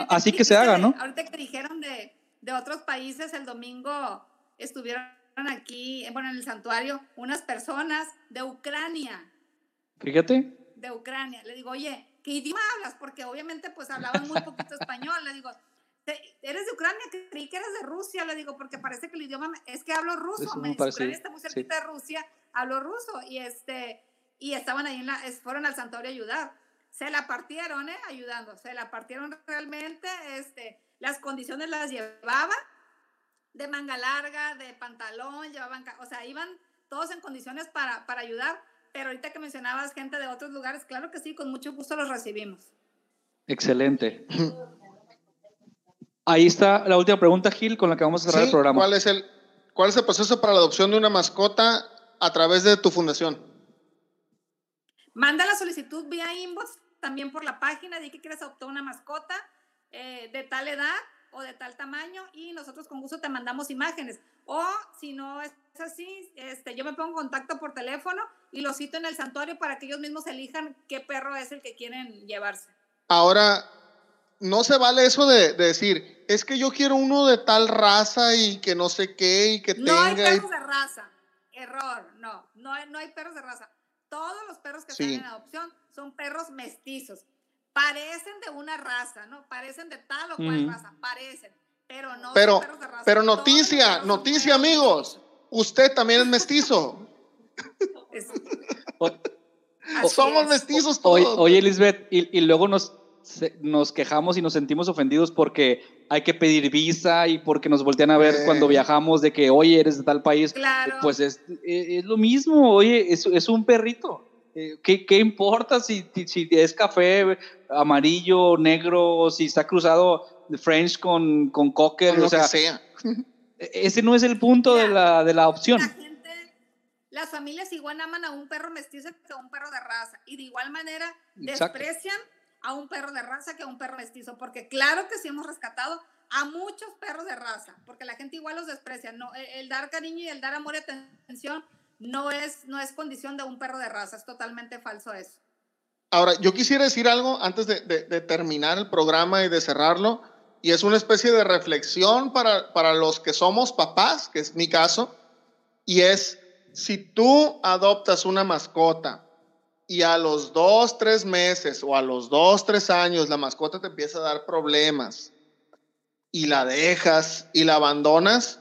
así que se haga, ¿no? Ahorita que dijeron de, de otros países, el domingo estuvieron aquí, bueno, en el santuario, unas personas de Ucrania. Fíjate. De Ucrania. Le digo, oye, ¿qué idioma hablas? Porque obviamente pues hablaban muy poquito español. Le digo, ¿eres de Ucrania? Creí que eres de Rusia. Le digo, porque parece que el idioma es que hablo ruso. Me, Ucrania está muy cerquita de Rusia, hablo ruso. Y este, y estaban ahí, en la, fueron al santuario a ayudar. Se la partieron, ¿eh? Ayudando, se la partieron realmente, este, las condiciones las llevaban, de manga larga, de pantalón, llevaban, o sea, iban todos en condiciones para, para ayudar, pero ahorita que mencionabas gente de otros lugares, claro que sí, con mucho gusto los recibimos. Excelente. Ahí está la última pregunta, Gil, con la que vamos a cerrar el programa. ¿cuál es el, ¿Cuál es el proceso para la adopción de una mascota a través de tu fundación? Manda la solicitud vía inbox, también por la página, di que quieres adoptar una mascota eh, de tal edad o de tal tamaño y nosotros con gusto te mandamos imágenes. O si no es así, este, yo me pongo en contacto por teléfono y lo cito en el santuario para que ellos mismos elijan qué perro es el que quieren llevarse. Ahora, no se vale eso de, decir, es que yo quiero uno de tal raza y que no sé qué y que tenga... No hay perros de raza. Error, no, no no hay perros de raza todos los perros que están en adopción son perros mestizos. Parecen de una raza, ¿no? Parecen de tal o cual raza, parecen, pero no pero, son perros de raza. Pero noticia, noticia, amigos. Usted también es mestizo. Somos mestizos todos. Oye, Elizabeth, y, y luego nos nos quejamos y nos sentimos ofendidos porque hay que pedir visa y porque nos voltean a ver cuando viajamos de que, oye, eres de tal país. Claro. Pues es, es, lo mismo, oye, es, es un perrito. Eh, ¿Qué, ¿Qué, importa si, si es café, amarillo, negro, si está cruzado French con, con cocker? o sea, sea. E, ese no es el punto de, la, de la opción. La gente, las familias igual aman a un perro mestizo que a un perro de raza y de igual manera desprecian a un perro de raza que a un perro mestizo, porque claro que sí hemos rescatado a muchos perros de raza, porque la gente igual los desprecia. No, el, dar cariño y el dar amor y atención no es, no es condición de un perro de raza, es totalmente falso eso. Ahora, yo quisiera decir algo antes de, de, terminar el programa y de cerrarlo, y es una especie de reflexión para, para los que somos papás, que es mi caso, y es, si tú adoptas una mascota y a los dos, tres meses o a los dos, tres años la mascota te empieza a dar problemas y la dejas y la abandonas,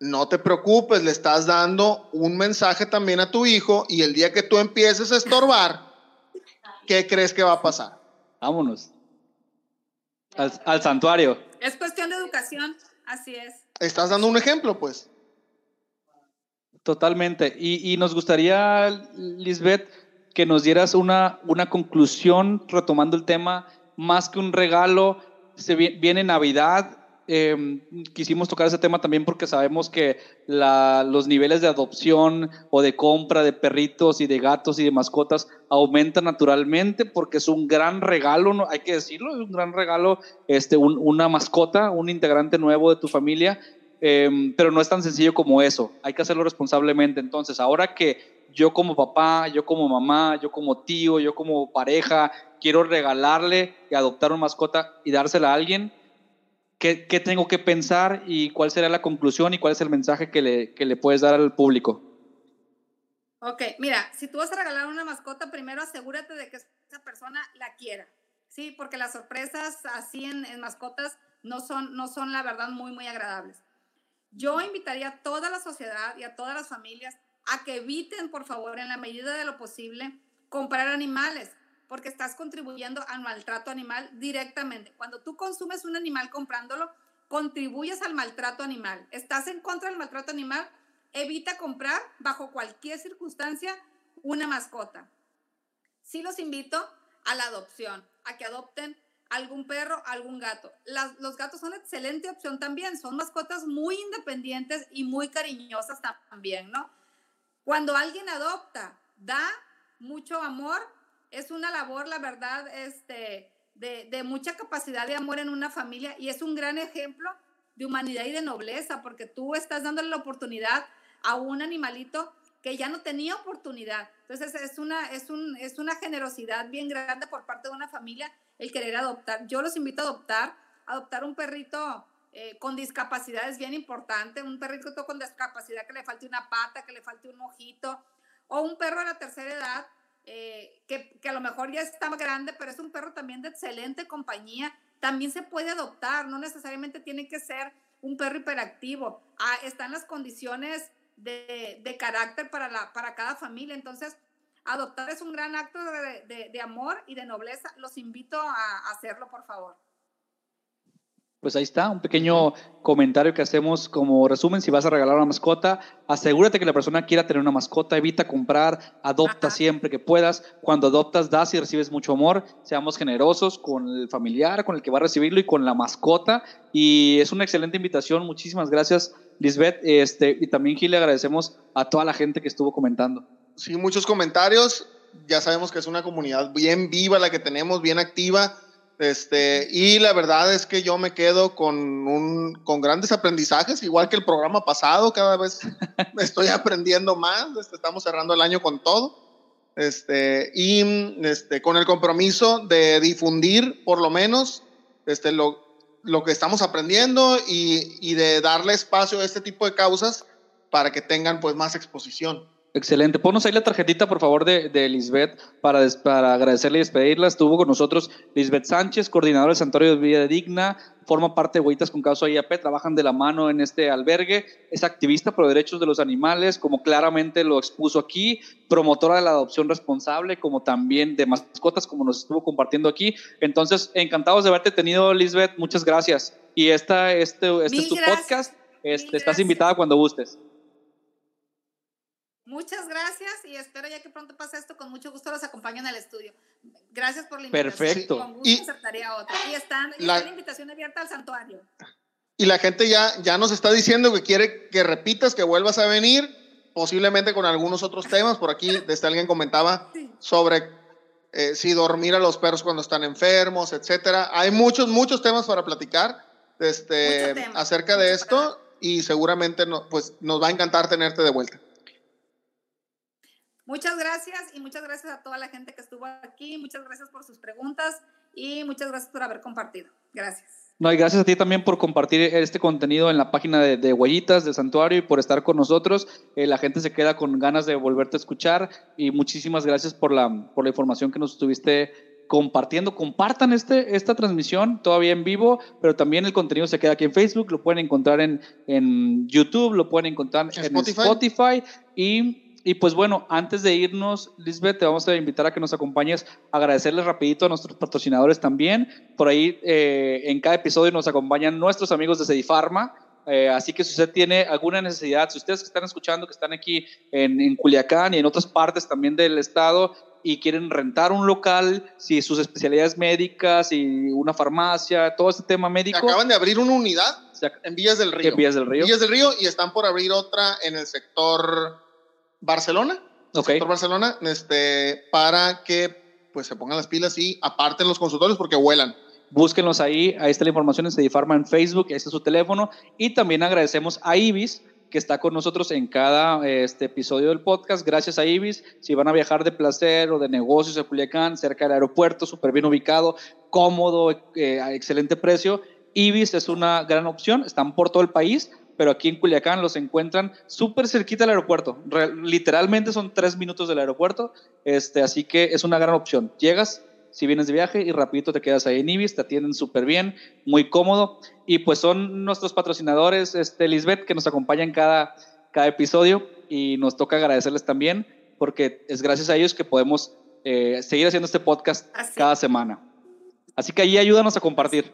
no te preocupes, le estás dando un mensaje también a tu hijo y el día que tú empieces a estorbar, ¿qué crees que va a pasar? Vámonos. Al, santuario. Es cuestión de educación, así es. Estás dando un ejemplo, pues. Totalmente. Y, y nos gustaría, Lisbeth, que nos dieras una, una conclusión retomando el tema, más que un regalo, se viene Navidad. Em, quisimos tocar ese tema también porque sabemos que los niveles de adopción o de compra de perritos y de gatos y de mascotas aumentan naturalmente porque es un gran regalo, ¿no? hay que decirlo, es un gran regalo este, una mascota, un integrante nuevo de tu familia em, pero no es tan sencillo como eso. Hay que hacerlo responsablemente. Entonces, ahora que yo como papá, yo como mamá, yo como tío, yo como pareja, quiero regalarle y adoptar una mascota y dársela a alguien, ¿qué, qué tengo que pensar y cuál será la conclusión y cuál es el mensaje que le, que le puedes dar al público? Ok, mira, si tú vas a regalar una mascota, primero asegúrate de que esa persona la quiera, ¿sí? Porque las sorpresas así en, en mascotas no son, no son, la verdad, muy, muy agradables. Yo invitaría a toda la sociedad y a todas las familias a que eviten, por favor, en la medida de lo posible, comprar animales, porque estás contribuyendo al maltrato animal directamente. Cuando tú consumes un animal comprándolo, contribuyes al maltrato animal. Estás en contra del maltrato animal, evita comprar bajo cualquier circunstancia una mascota. Sí los invito a la adopción, a que adopten algún perro, algún gato. los gatos son excelente opción también, son mascotas muy independientes y muy cariñosas también, ¿no? Cuando alguien adopta, da mucho amor, es una labor, la verdad, este, de, de mucha capacidad de amor en una familia y es un gran ejemplo de humanidad y de nobleza, porque tú estás dándole la oportunidad a un animalito que ya no tenía oportunidad. Entonces es una, es, un, es una generosidad bien grande por parte de una familia el querer adoptar. Yo los invito a adoptar, adoptar un perrito eh, con discapacidad es bien importante, un perrito con discapacidad que le falte una pata, que le falte un ojito, o un perro a la tercera edad eh, que, que, a lo mejor ya está grande, pero es un perro también de excelente compañía, también se puede adoptar, no necesariamente tiene que ser un perro hiperactivo. Ah, están las condiciones de, de, carácter para, la, para cada familia. Entonces, adoptar es un gran acto de, de, amor y de nobleza. Los invito a, hacerlo, por favor. Pues ahí está, un pequeño comentario que hacemos como resumen. Si vas a regalar una mascota, asegúrate que la persona quiera tener una mascota, evita comprar, adopta siempre que puedas. Cuando adoptas, das y recibes mucho amor. Seamos generosos con el familiar, con el que va a recibirlo y con la mascota. Y es una excelente invitación. Muchísimas gracias, Lisbeth. Este, y también, Gil, le agradecemos a toda la gente que estuvo comentando sí, muchos comentarios. Ya sabemos que es una comunidad bien viva la que tenemos, bien activa. Este, y la verdad es que yo me quedo con, un, con grandes aprendizajes, igual que el programa pasado, cada vez estoy aprendiendo más, este, estamos cerrando el año con todo, este, y este, con el compromiso de difundir por lo menos este, lo, lo que estamos aprendiendo y, de darle espacio a este tipo de causas para que tengan pues más exposición. Excelente. Ponos ahí la tarjetita, por favor, de, de Lisbeth para, para agradecerle y despedirla. Estuvo con nosotros Lisbeth Sánchez, coordinadora del Santuario de Vida Digna, forma parte de Huellitas con Causa IAP, trabajan de la mano en este albergue, es activista por derechos de los animales, como claramente lo expuso aquí, promotora de la adopción responsable, como también de mascotas, como nos estuvo compartiendo aquí. Entonces, encantados de haberte tenido, Lisbeth. Muchas gracias. Y esta, este, este es tu podcast. Este, estás invitada cuando gustes. Muchas gracias y espero ya que pronto pase esto. Con mucho gusto los acompaño en el estudio. Gracias por la invitación. Perfecto. Con gusto y aceptaría otra. Y están, la, invitación abierta al santuario. Y la gente ya, ya nos está diciendo que quiere que repitas, que vuelvas a venir, posiblemente con algunos otros temas. Por aquí, desde alguien comentaba sobre eh, si dormir a los perros cuando están enfermos, etcétera. Hay muchos, muchos temas para platicar este, acerca de esto y seguramente no, pues, nos va a encantar tenerte de vuelta. Muchas gracias y muchas gracias a toda la gente que estuvo aquí. Muchas gracias por sus preguntas y muchas gracias por haber compartido. Gracias. No, y gracias a ti también por compartir este contenido en la página de, de Huellitas del Santuario y por estar con nosotros. Eh, la gente se queda con ganas de volverte a escuchar y muchísimas gracias por la, por la información que nos estuviste compartiendo. Compartan este, esta transmisión todavía en vivo, pero también el contenido se queda aquí en Facebook, lo pueden encontrar en, en YouTube, lo pueden encontrar en Spotify, Spotify y y pues bueno, antes de irnos, Lisbeth, te vamos a invitar a que nos acompañes, agradecerles rapidito a nuestros patrocinadores también. Por ahí eh, en cada episodio nos acompañan nuestros amigos de Sedifarma. Eh, así que si usted tiene alguna necesidad, si ustedes que están escuchando, que están aquí en, en Culiacán y en otras partes también del estado y quieren rentar un local, si sus especialidades médicas y una farmacia, todo este tema médico. Acaban de abrir una unidad en Villas del Río. En Villas del Río. Villas del Río y están por abrir otra en el sector Barcelona, okay. sector Barcelona, este, para que pues se pongan las pilas y aparten los consultorios porque vuelan. búsquenlos ahí, ahí está la información en Cedifarma en Facebook, ahí está su teléfono y también agradecemos a Ibis que está con nosotros en cada este episodio del podcast. Gracias a Ibis. Si van a viajar de placer o de negocios a Culiacán, cerca del aeropuerto, súper bien ubicado, cómodo, eh, a excelente precio, Ibis es una gran opción. Están por todo el país, pero aquí en Culiacán los encuentran súper cerquita del aeropuerto. literalmente son tres minutos del aeropuerto, este, así que es una gran opción. Llegas, si vienes de viaje y rapidito te quedas ahí en Ibis, te atienden súper bien, muy cómodo. Y pues son nuestros patrocinadores, este, Lisbeth, que nos acompañan cada, cada episodio y nos toca agradecerles también porque es gracias a ellos que podemos eh, seguir haciendo este podcast cada semana. Así que ahí ayúdanos a compartir.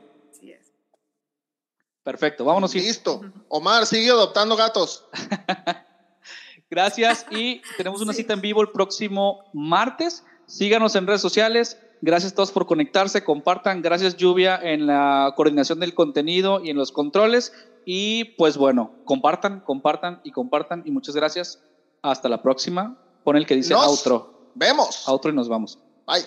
Perfecto, vámonos. Listo. Omar, sigue adoptando gatos. Gracias y tenemos una cita en vivo el próximo martes. Síganos en redes sociales. Gracias a todos por conectarse. Compartan. Gracias Lluvia en la coordinación del contenido y en los controles. Y pues bueno, compartan, compartan y compartan. Y muchas gracias. Hasta la próxima. Pon el que dice nos outro. Vemos. Outro y nos vamos. Bye.